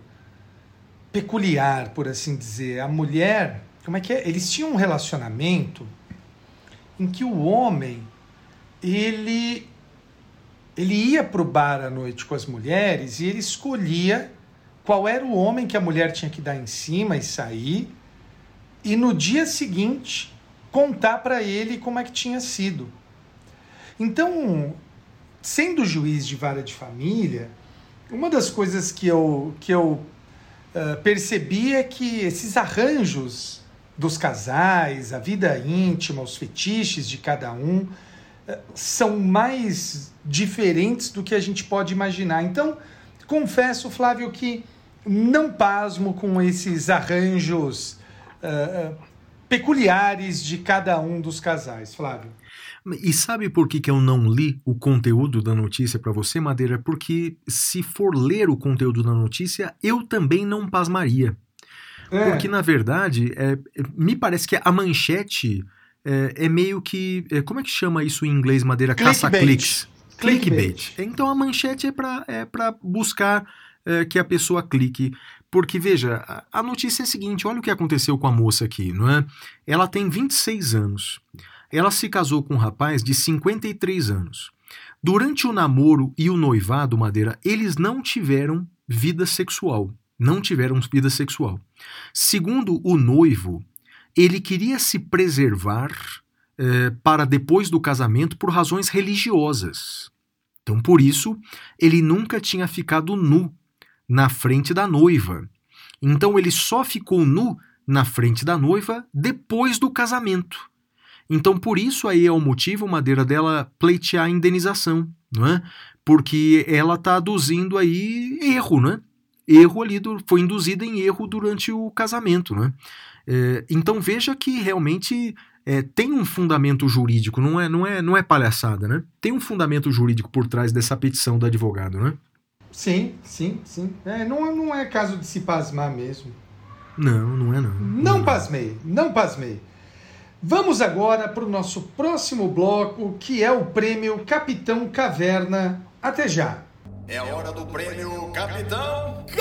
peculiar, por assim dizer. A mulher, como é que é? Eles tinham um relacionamento em que o homem ele ele ia para o bar à noite com as mulheres e ele escolhia qual era o homem que a mulher tinha que dar em cima e sair e no dia seguinte contar para ele como é que tinha sido. Então, sendo juiz de vara de família, uma das coisas que eu, que eu ah, percebi é que esses arranjos dos casais, a vida íntima, os fetiches de cada um, ah, são mais diferentes do que a gente pode imaginar. Então, confesso, Flávio, que não pasmo com esses arranjos ah, peculiares de cada um dos casais, Flávio. E sabe por que, que eu não li o conteúdo da notícia para você, Madeira? Porque se for ler o conteúdo da notícia, eu também não pasmaria. É, Porque, na verdade, é, me parece que a manchete é, é meio que. é, como é que chama isso em inglês, Madeira? Caça-cliques. Clickbait. Clickbait. Então a manchete é para é pra buscar é, que a pessoa clique. Porque, veja, a- a notícia é a seguinte: olha o que aconteceu com a moça aqui, não é? Ela tem 26 anos. Ela se casou com um rapaz de 53 anos. Durante o namoro e o noivado, Madeira, eles não tiveram vida sexual. Não tiveram vida sexual. Segundo o noivo, ele queria se preservar eh, para depois do casamento por razões religiosas. Então, por isso, ele nunca tinha ficado nu na frente da noiva. Então, ele só ficou nu na frente da noiva depois do casamento. Então, por isso aí é o motivo, Madeira, dela pleitear a indenização, não é? Porque ela está aduzindo aí erro, né? Erro ali, do, foi induzida em erro durante o casamento, né? É, então veja que realmente é, tem um fundamento jurídico, não é, não, é, não é palhaçada, né? Tem um fundamento jurídico por trás dessa petição do advogado, né? Sim, sim, sim. É, não, não é caso de se pasmar mesmo. Não, não é não. Não é. pasmei, não pasmei. Vamos agora para o nosso próximo bloco, que é o prêmio Capitão Caverna. Até já. É a hora do prêmio Capitão [LAUGHS]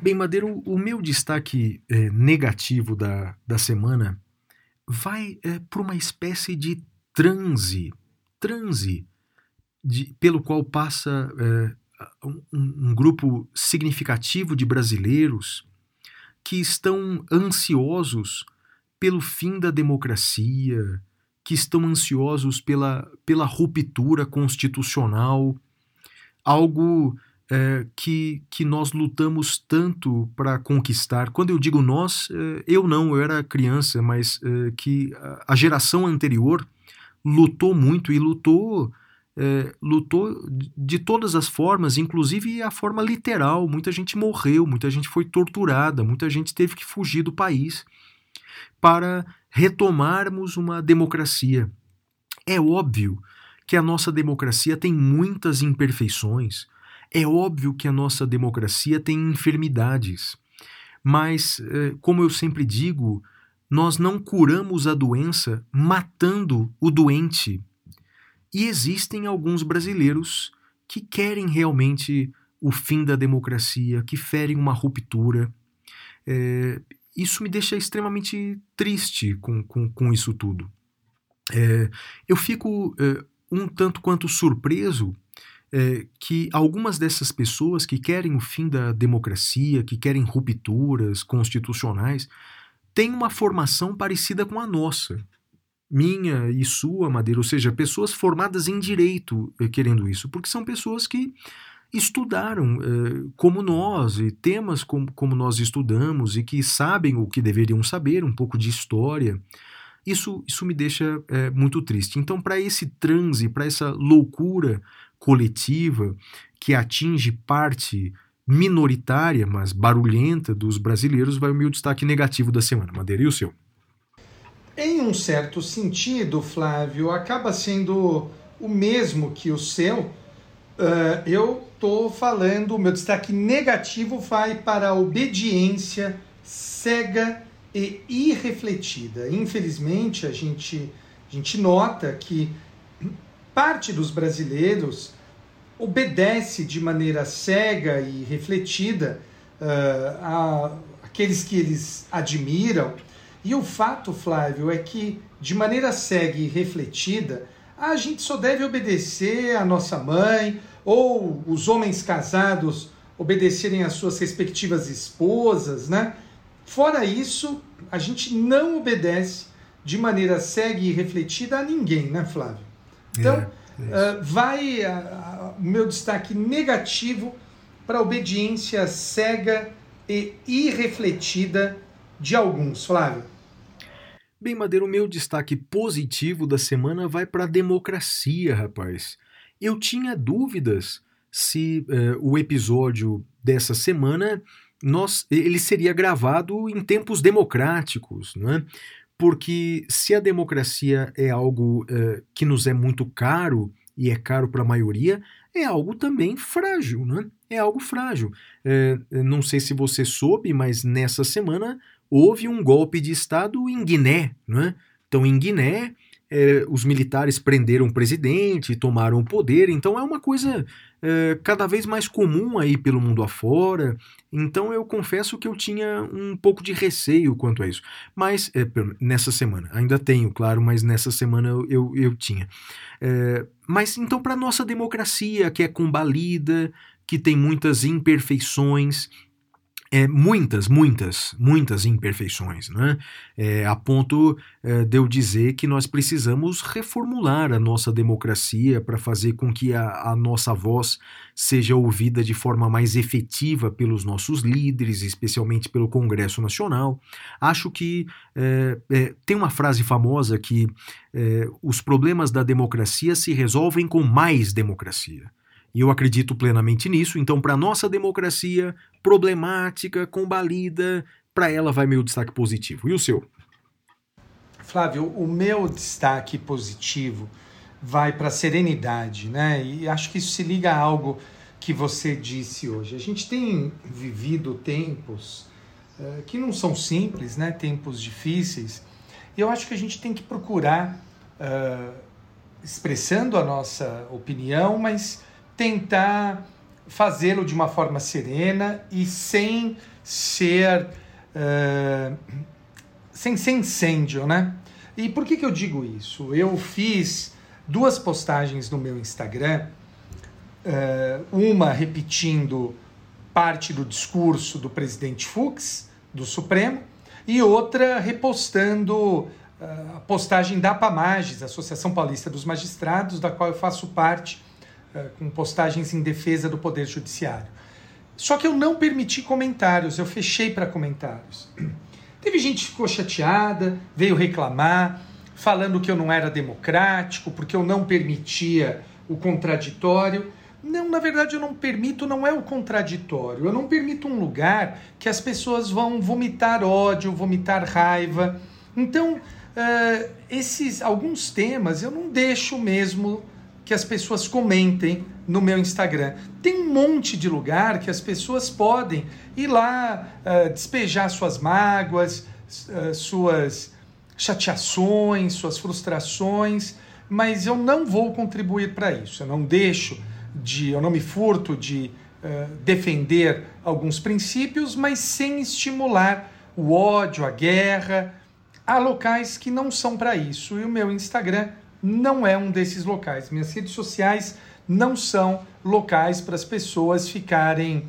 Bem, Madeira, o, o meu destaque é, negativo da, da semana vai é, para uma espécie de transe, transe de- pelo qual passa é, um, um grupo significativo de brasileiros que estão ansiosos pelo fim da democracia, que estão ansiosos pela, pela ruptura constitucional, algo é, que, que nós lutamos tanto para conquistar. Quando eu digo nós, é, eu não, eu era criança, mas é, que a- a geração anterior lutou muito e lutou. É, lutou de- de todas as formas, inclusive a forma literal. Muita gente morreu, muita gente foi torturada, muita gente teve que fugir do país para retomarmos uma democracia. É óbvio que a nossa democracia tem muitas imperfeições, é óbvio que a nossa democracia tem enfermidades, mas, eh, como eu sempre digo, nós não curamos a doença matando o doente. E existem alguns brasileiros que querem realmente o fim da democracia, que ferem uma ruptura. Eh, isso me deixa extremamente triste com, com, com isso tudo. Eh, eu fico eh, um tanto quanto surpreso é, que algumas dessas pessoas que querem o fim da democracia, que querem rupturas constitucionais, têm uma formação parecida com a nossa. Minha e sua, Madeira, ou seja, pessoas formadas em direito eh, querendo isso, porque são pessoas que estudaram eh, como nós, e temas como, como nós estudamos, e que sabem o que deveriam saber, um pouco de história. Isso, isso me deixa eh, muito triste. Então, para esse transe, para essa loucura coletiva que atinge parte minoritária, mas barulhenta dos brasileiros, vai o meu destaque negativo da semana. Madeira, e o seu? Em um certo sentido, Flávio, acaba sendo o mesmo que o seu. Ah, eu estou falando, o meu destaque negativo vai para a obediência cega e irrefletida. Infelizmente, a gente, a gente nota que parte dos brasileiros obedece de maneira cega e refletida ah, a aqueles que eles admiram. E o fato, Flávio, é que de maneira cega e refletida, a gente só deve obedecer à nossa mãe ou os homens casados obedecerem às suas respectivas esposas, né? Fora isso, a gente não obedece de maneira cega e refletida a ninguém, né, Flávio? Então, É, ah, vai ah, ah, o meu destaque negativo para a obediência cega e irrefletida de alguns, Flávio. Bem, Madeira, o meu destaque positivo da semana vai para a democracia, rapaz. Eu tinha dúvidas se eh, o episódio dessa semana nós, ele seria gravado em tempos democráticos, não é? Porque se a democracia é algo eh, que nos é muito caro e é caro para a maioria, é algo também frágil, né? É algo frágil. Eh, não sei se você soube, mas nessa semana houve um golpe de Estado em Guiné. Né? Então, em Guiné, eh, os militares prenderam o presidente, tomaram o poder. Então, é uma coisa eh, cada vez mais comum aí pelo mundo afora. Então, eu confesso que eu tinha um pouco de receio quanto a isso. Mas, pelo- nessa semana, ainda tenho, claro, mas nessa semana eu, eu, eu tinha. Eh, mas, então, para nossa democracia, que é combalida, que tem muitas imperfeições, é, muitas, muitas, muitas imperfeições, né? É, a ponto é, de eu dizer que nós precisamos reformular a nossa democracia para fazer com que a, a nossa voz seja ouvida de forma mais efetiva pelos nossos líderes, especialmente pelo Congresso Nacional. Acho que é, é, tem uma frase famosa que é, os problemas da democracia se resolvem com mais democracia. E eu acredito plenamente nisso. Então, para nossa democracia problemática, combalida, para ela vai meu destaque positivo. E o seu? Flávio, o meu destaque positivo vai para a serenidade, né? E acho que isso se liga a algo que você disse hoje. A gente tem vivido tempos eh, que não são simples, né? Tempos difíceis. E eu acho que a gente tem que procurar, eh, expressando a nossa opinião, mas tentar fazê-lo de uma forma serena e sem ser eh, sem ser incêndio, né? E por que, que eu digo isso? Eu fiz duas postagens no meu Instagram, eh, uma repetindo parte do discurso do presidente Fux, do Supremo, e outra repostando eh, a postagem da APAMAGES, Associação Paulista dos Magistrados, da qual eu faço parte, com postagens em defesa do Poder Judiciário. Só que eu não permiti comentários, eu fechei para comentários. [CLEARS THROAT] Teve gente que ficou chateada, veio reclamar, falando que eu não era democrático, porque eu não permitia o contraditório. Não, na verdade, eu não permito, não é o contraditório. Eu não permito um lugar que as pessoas vão vomitar ódio, vomitar raiva. Então, eh, esses alguns temas eu não deixo mesmo que as pessoas comentem no meu Instagram. Tem um monte de lugar que as pessoas podem ir lá eh, despejar suas mágoas, eh, suas chateações, suas frustrações, mas eu não vou contribuir para isso. Eu não deixo de, eu não me furto de eh, defender alguns princípios, mas sem estimular o ódio, a guerra. Há locais que não são para isso e o meu Instagram não é um desses locais. Minhas redes sociais não são locais para as pessoas ficarem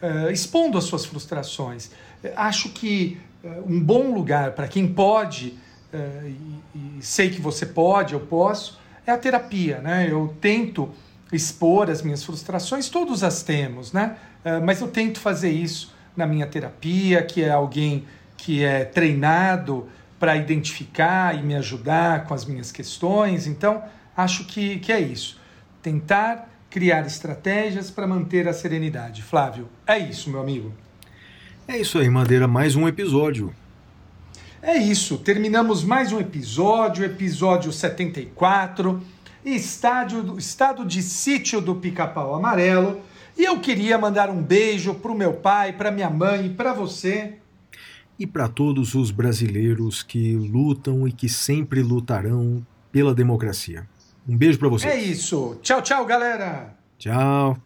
eh, expondo as suas frustrações. Acho que eh, um bom lugar para quem pode, eh, e, e sei que você pode, eu posso, é a terapia. Né? Eu tento expor as minhas frustrações, todos as temos, né? Mas eu tento fazer isso na minha terapia, que é alguém que é treinado para identificar e me ajudar com as minhas questões. Então, acho que, que é isso. Tentar criar estratégias para manter a serenidade. Flávio, é isso, meu amigo. É isso aí, Madeira, mais um episódio. É isso, terminamos mais um episódio, episódio 74, estádio, estado de sítio do Pica-Pau Amarelo. E eu queria mandar um beijo pro meu pai, pra minha mãe e pra você. E para todos os brasileiros que lutam e que sempre lutarão pela democracia. Um beijo para vocês. É isso. Tchau, tchau, galera. Tchau.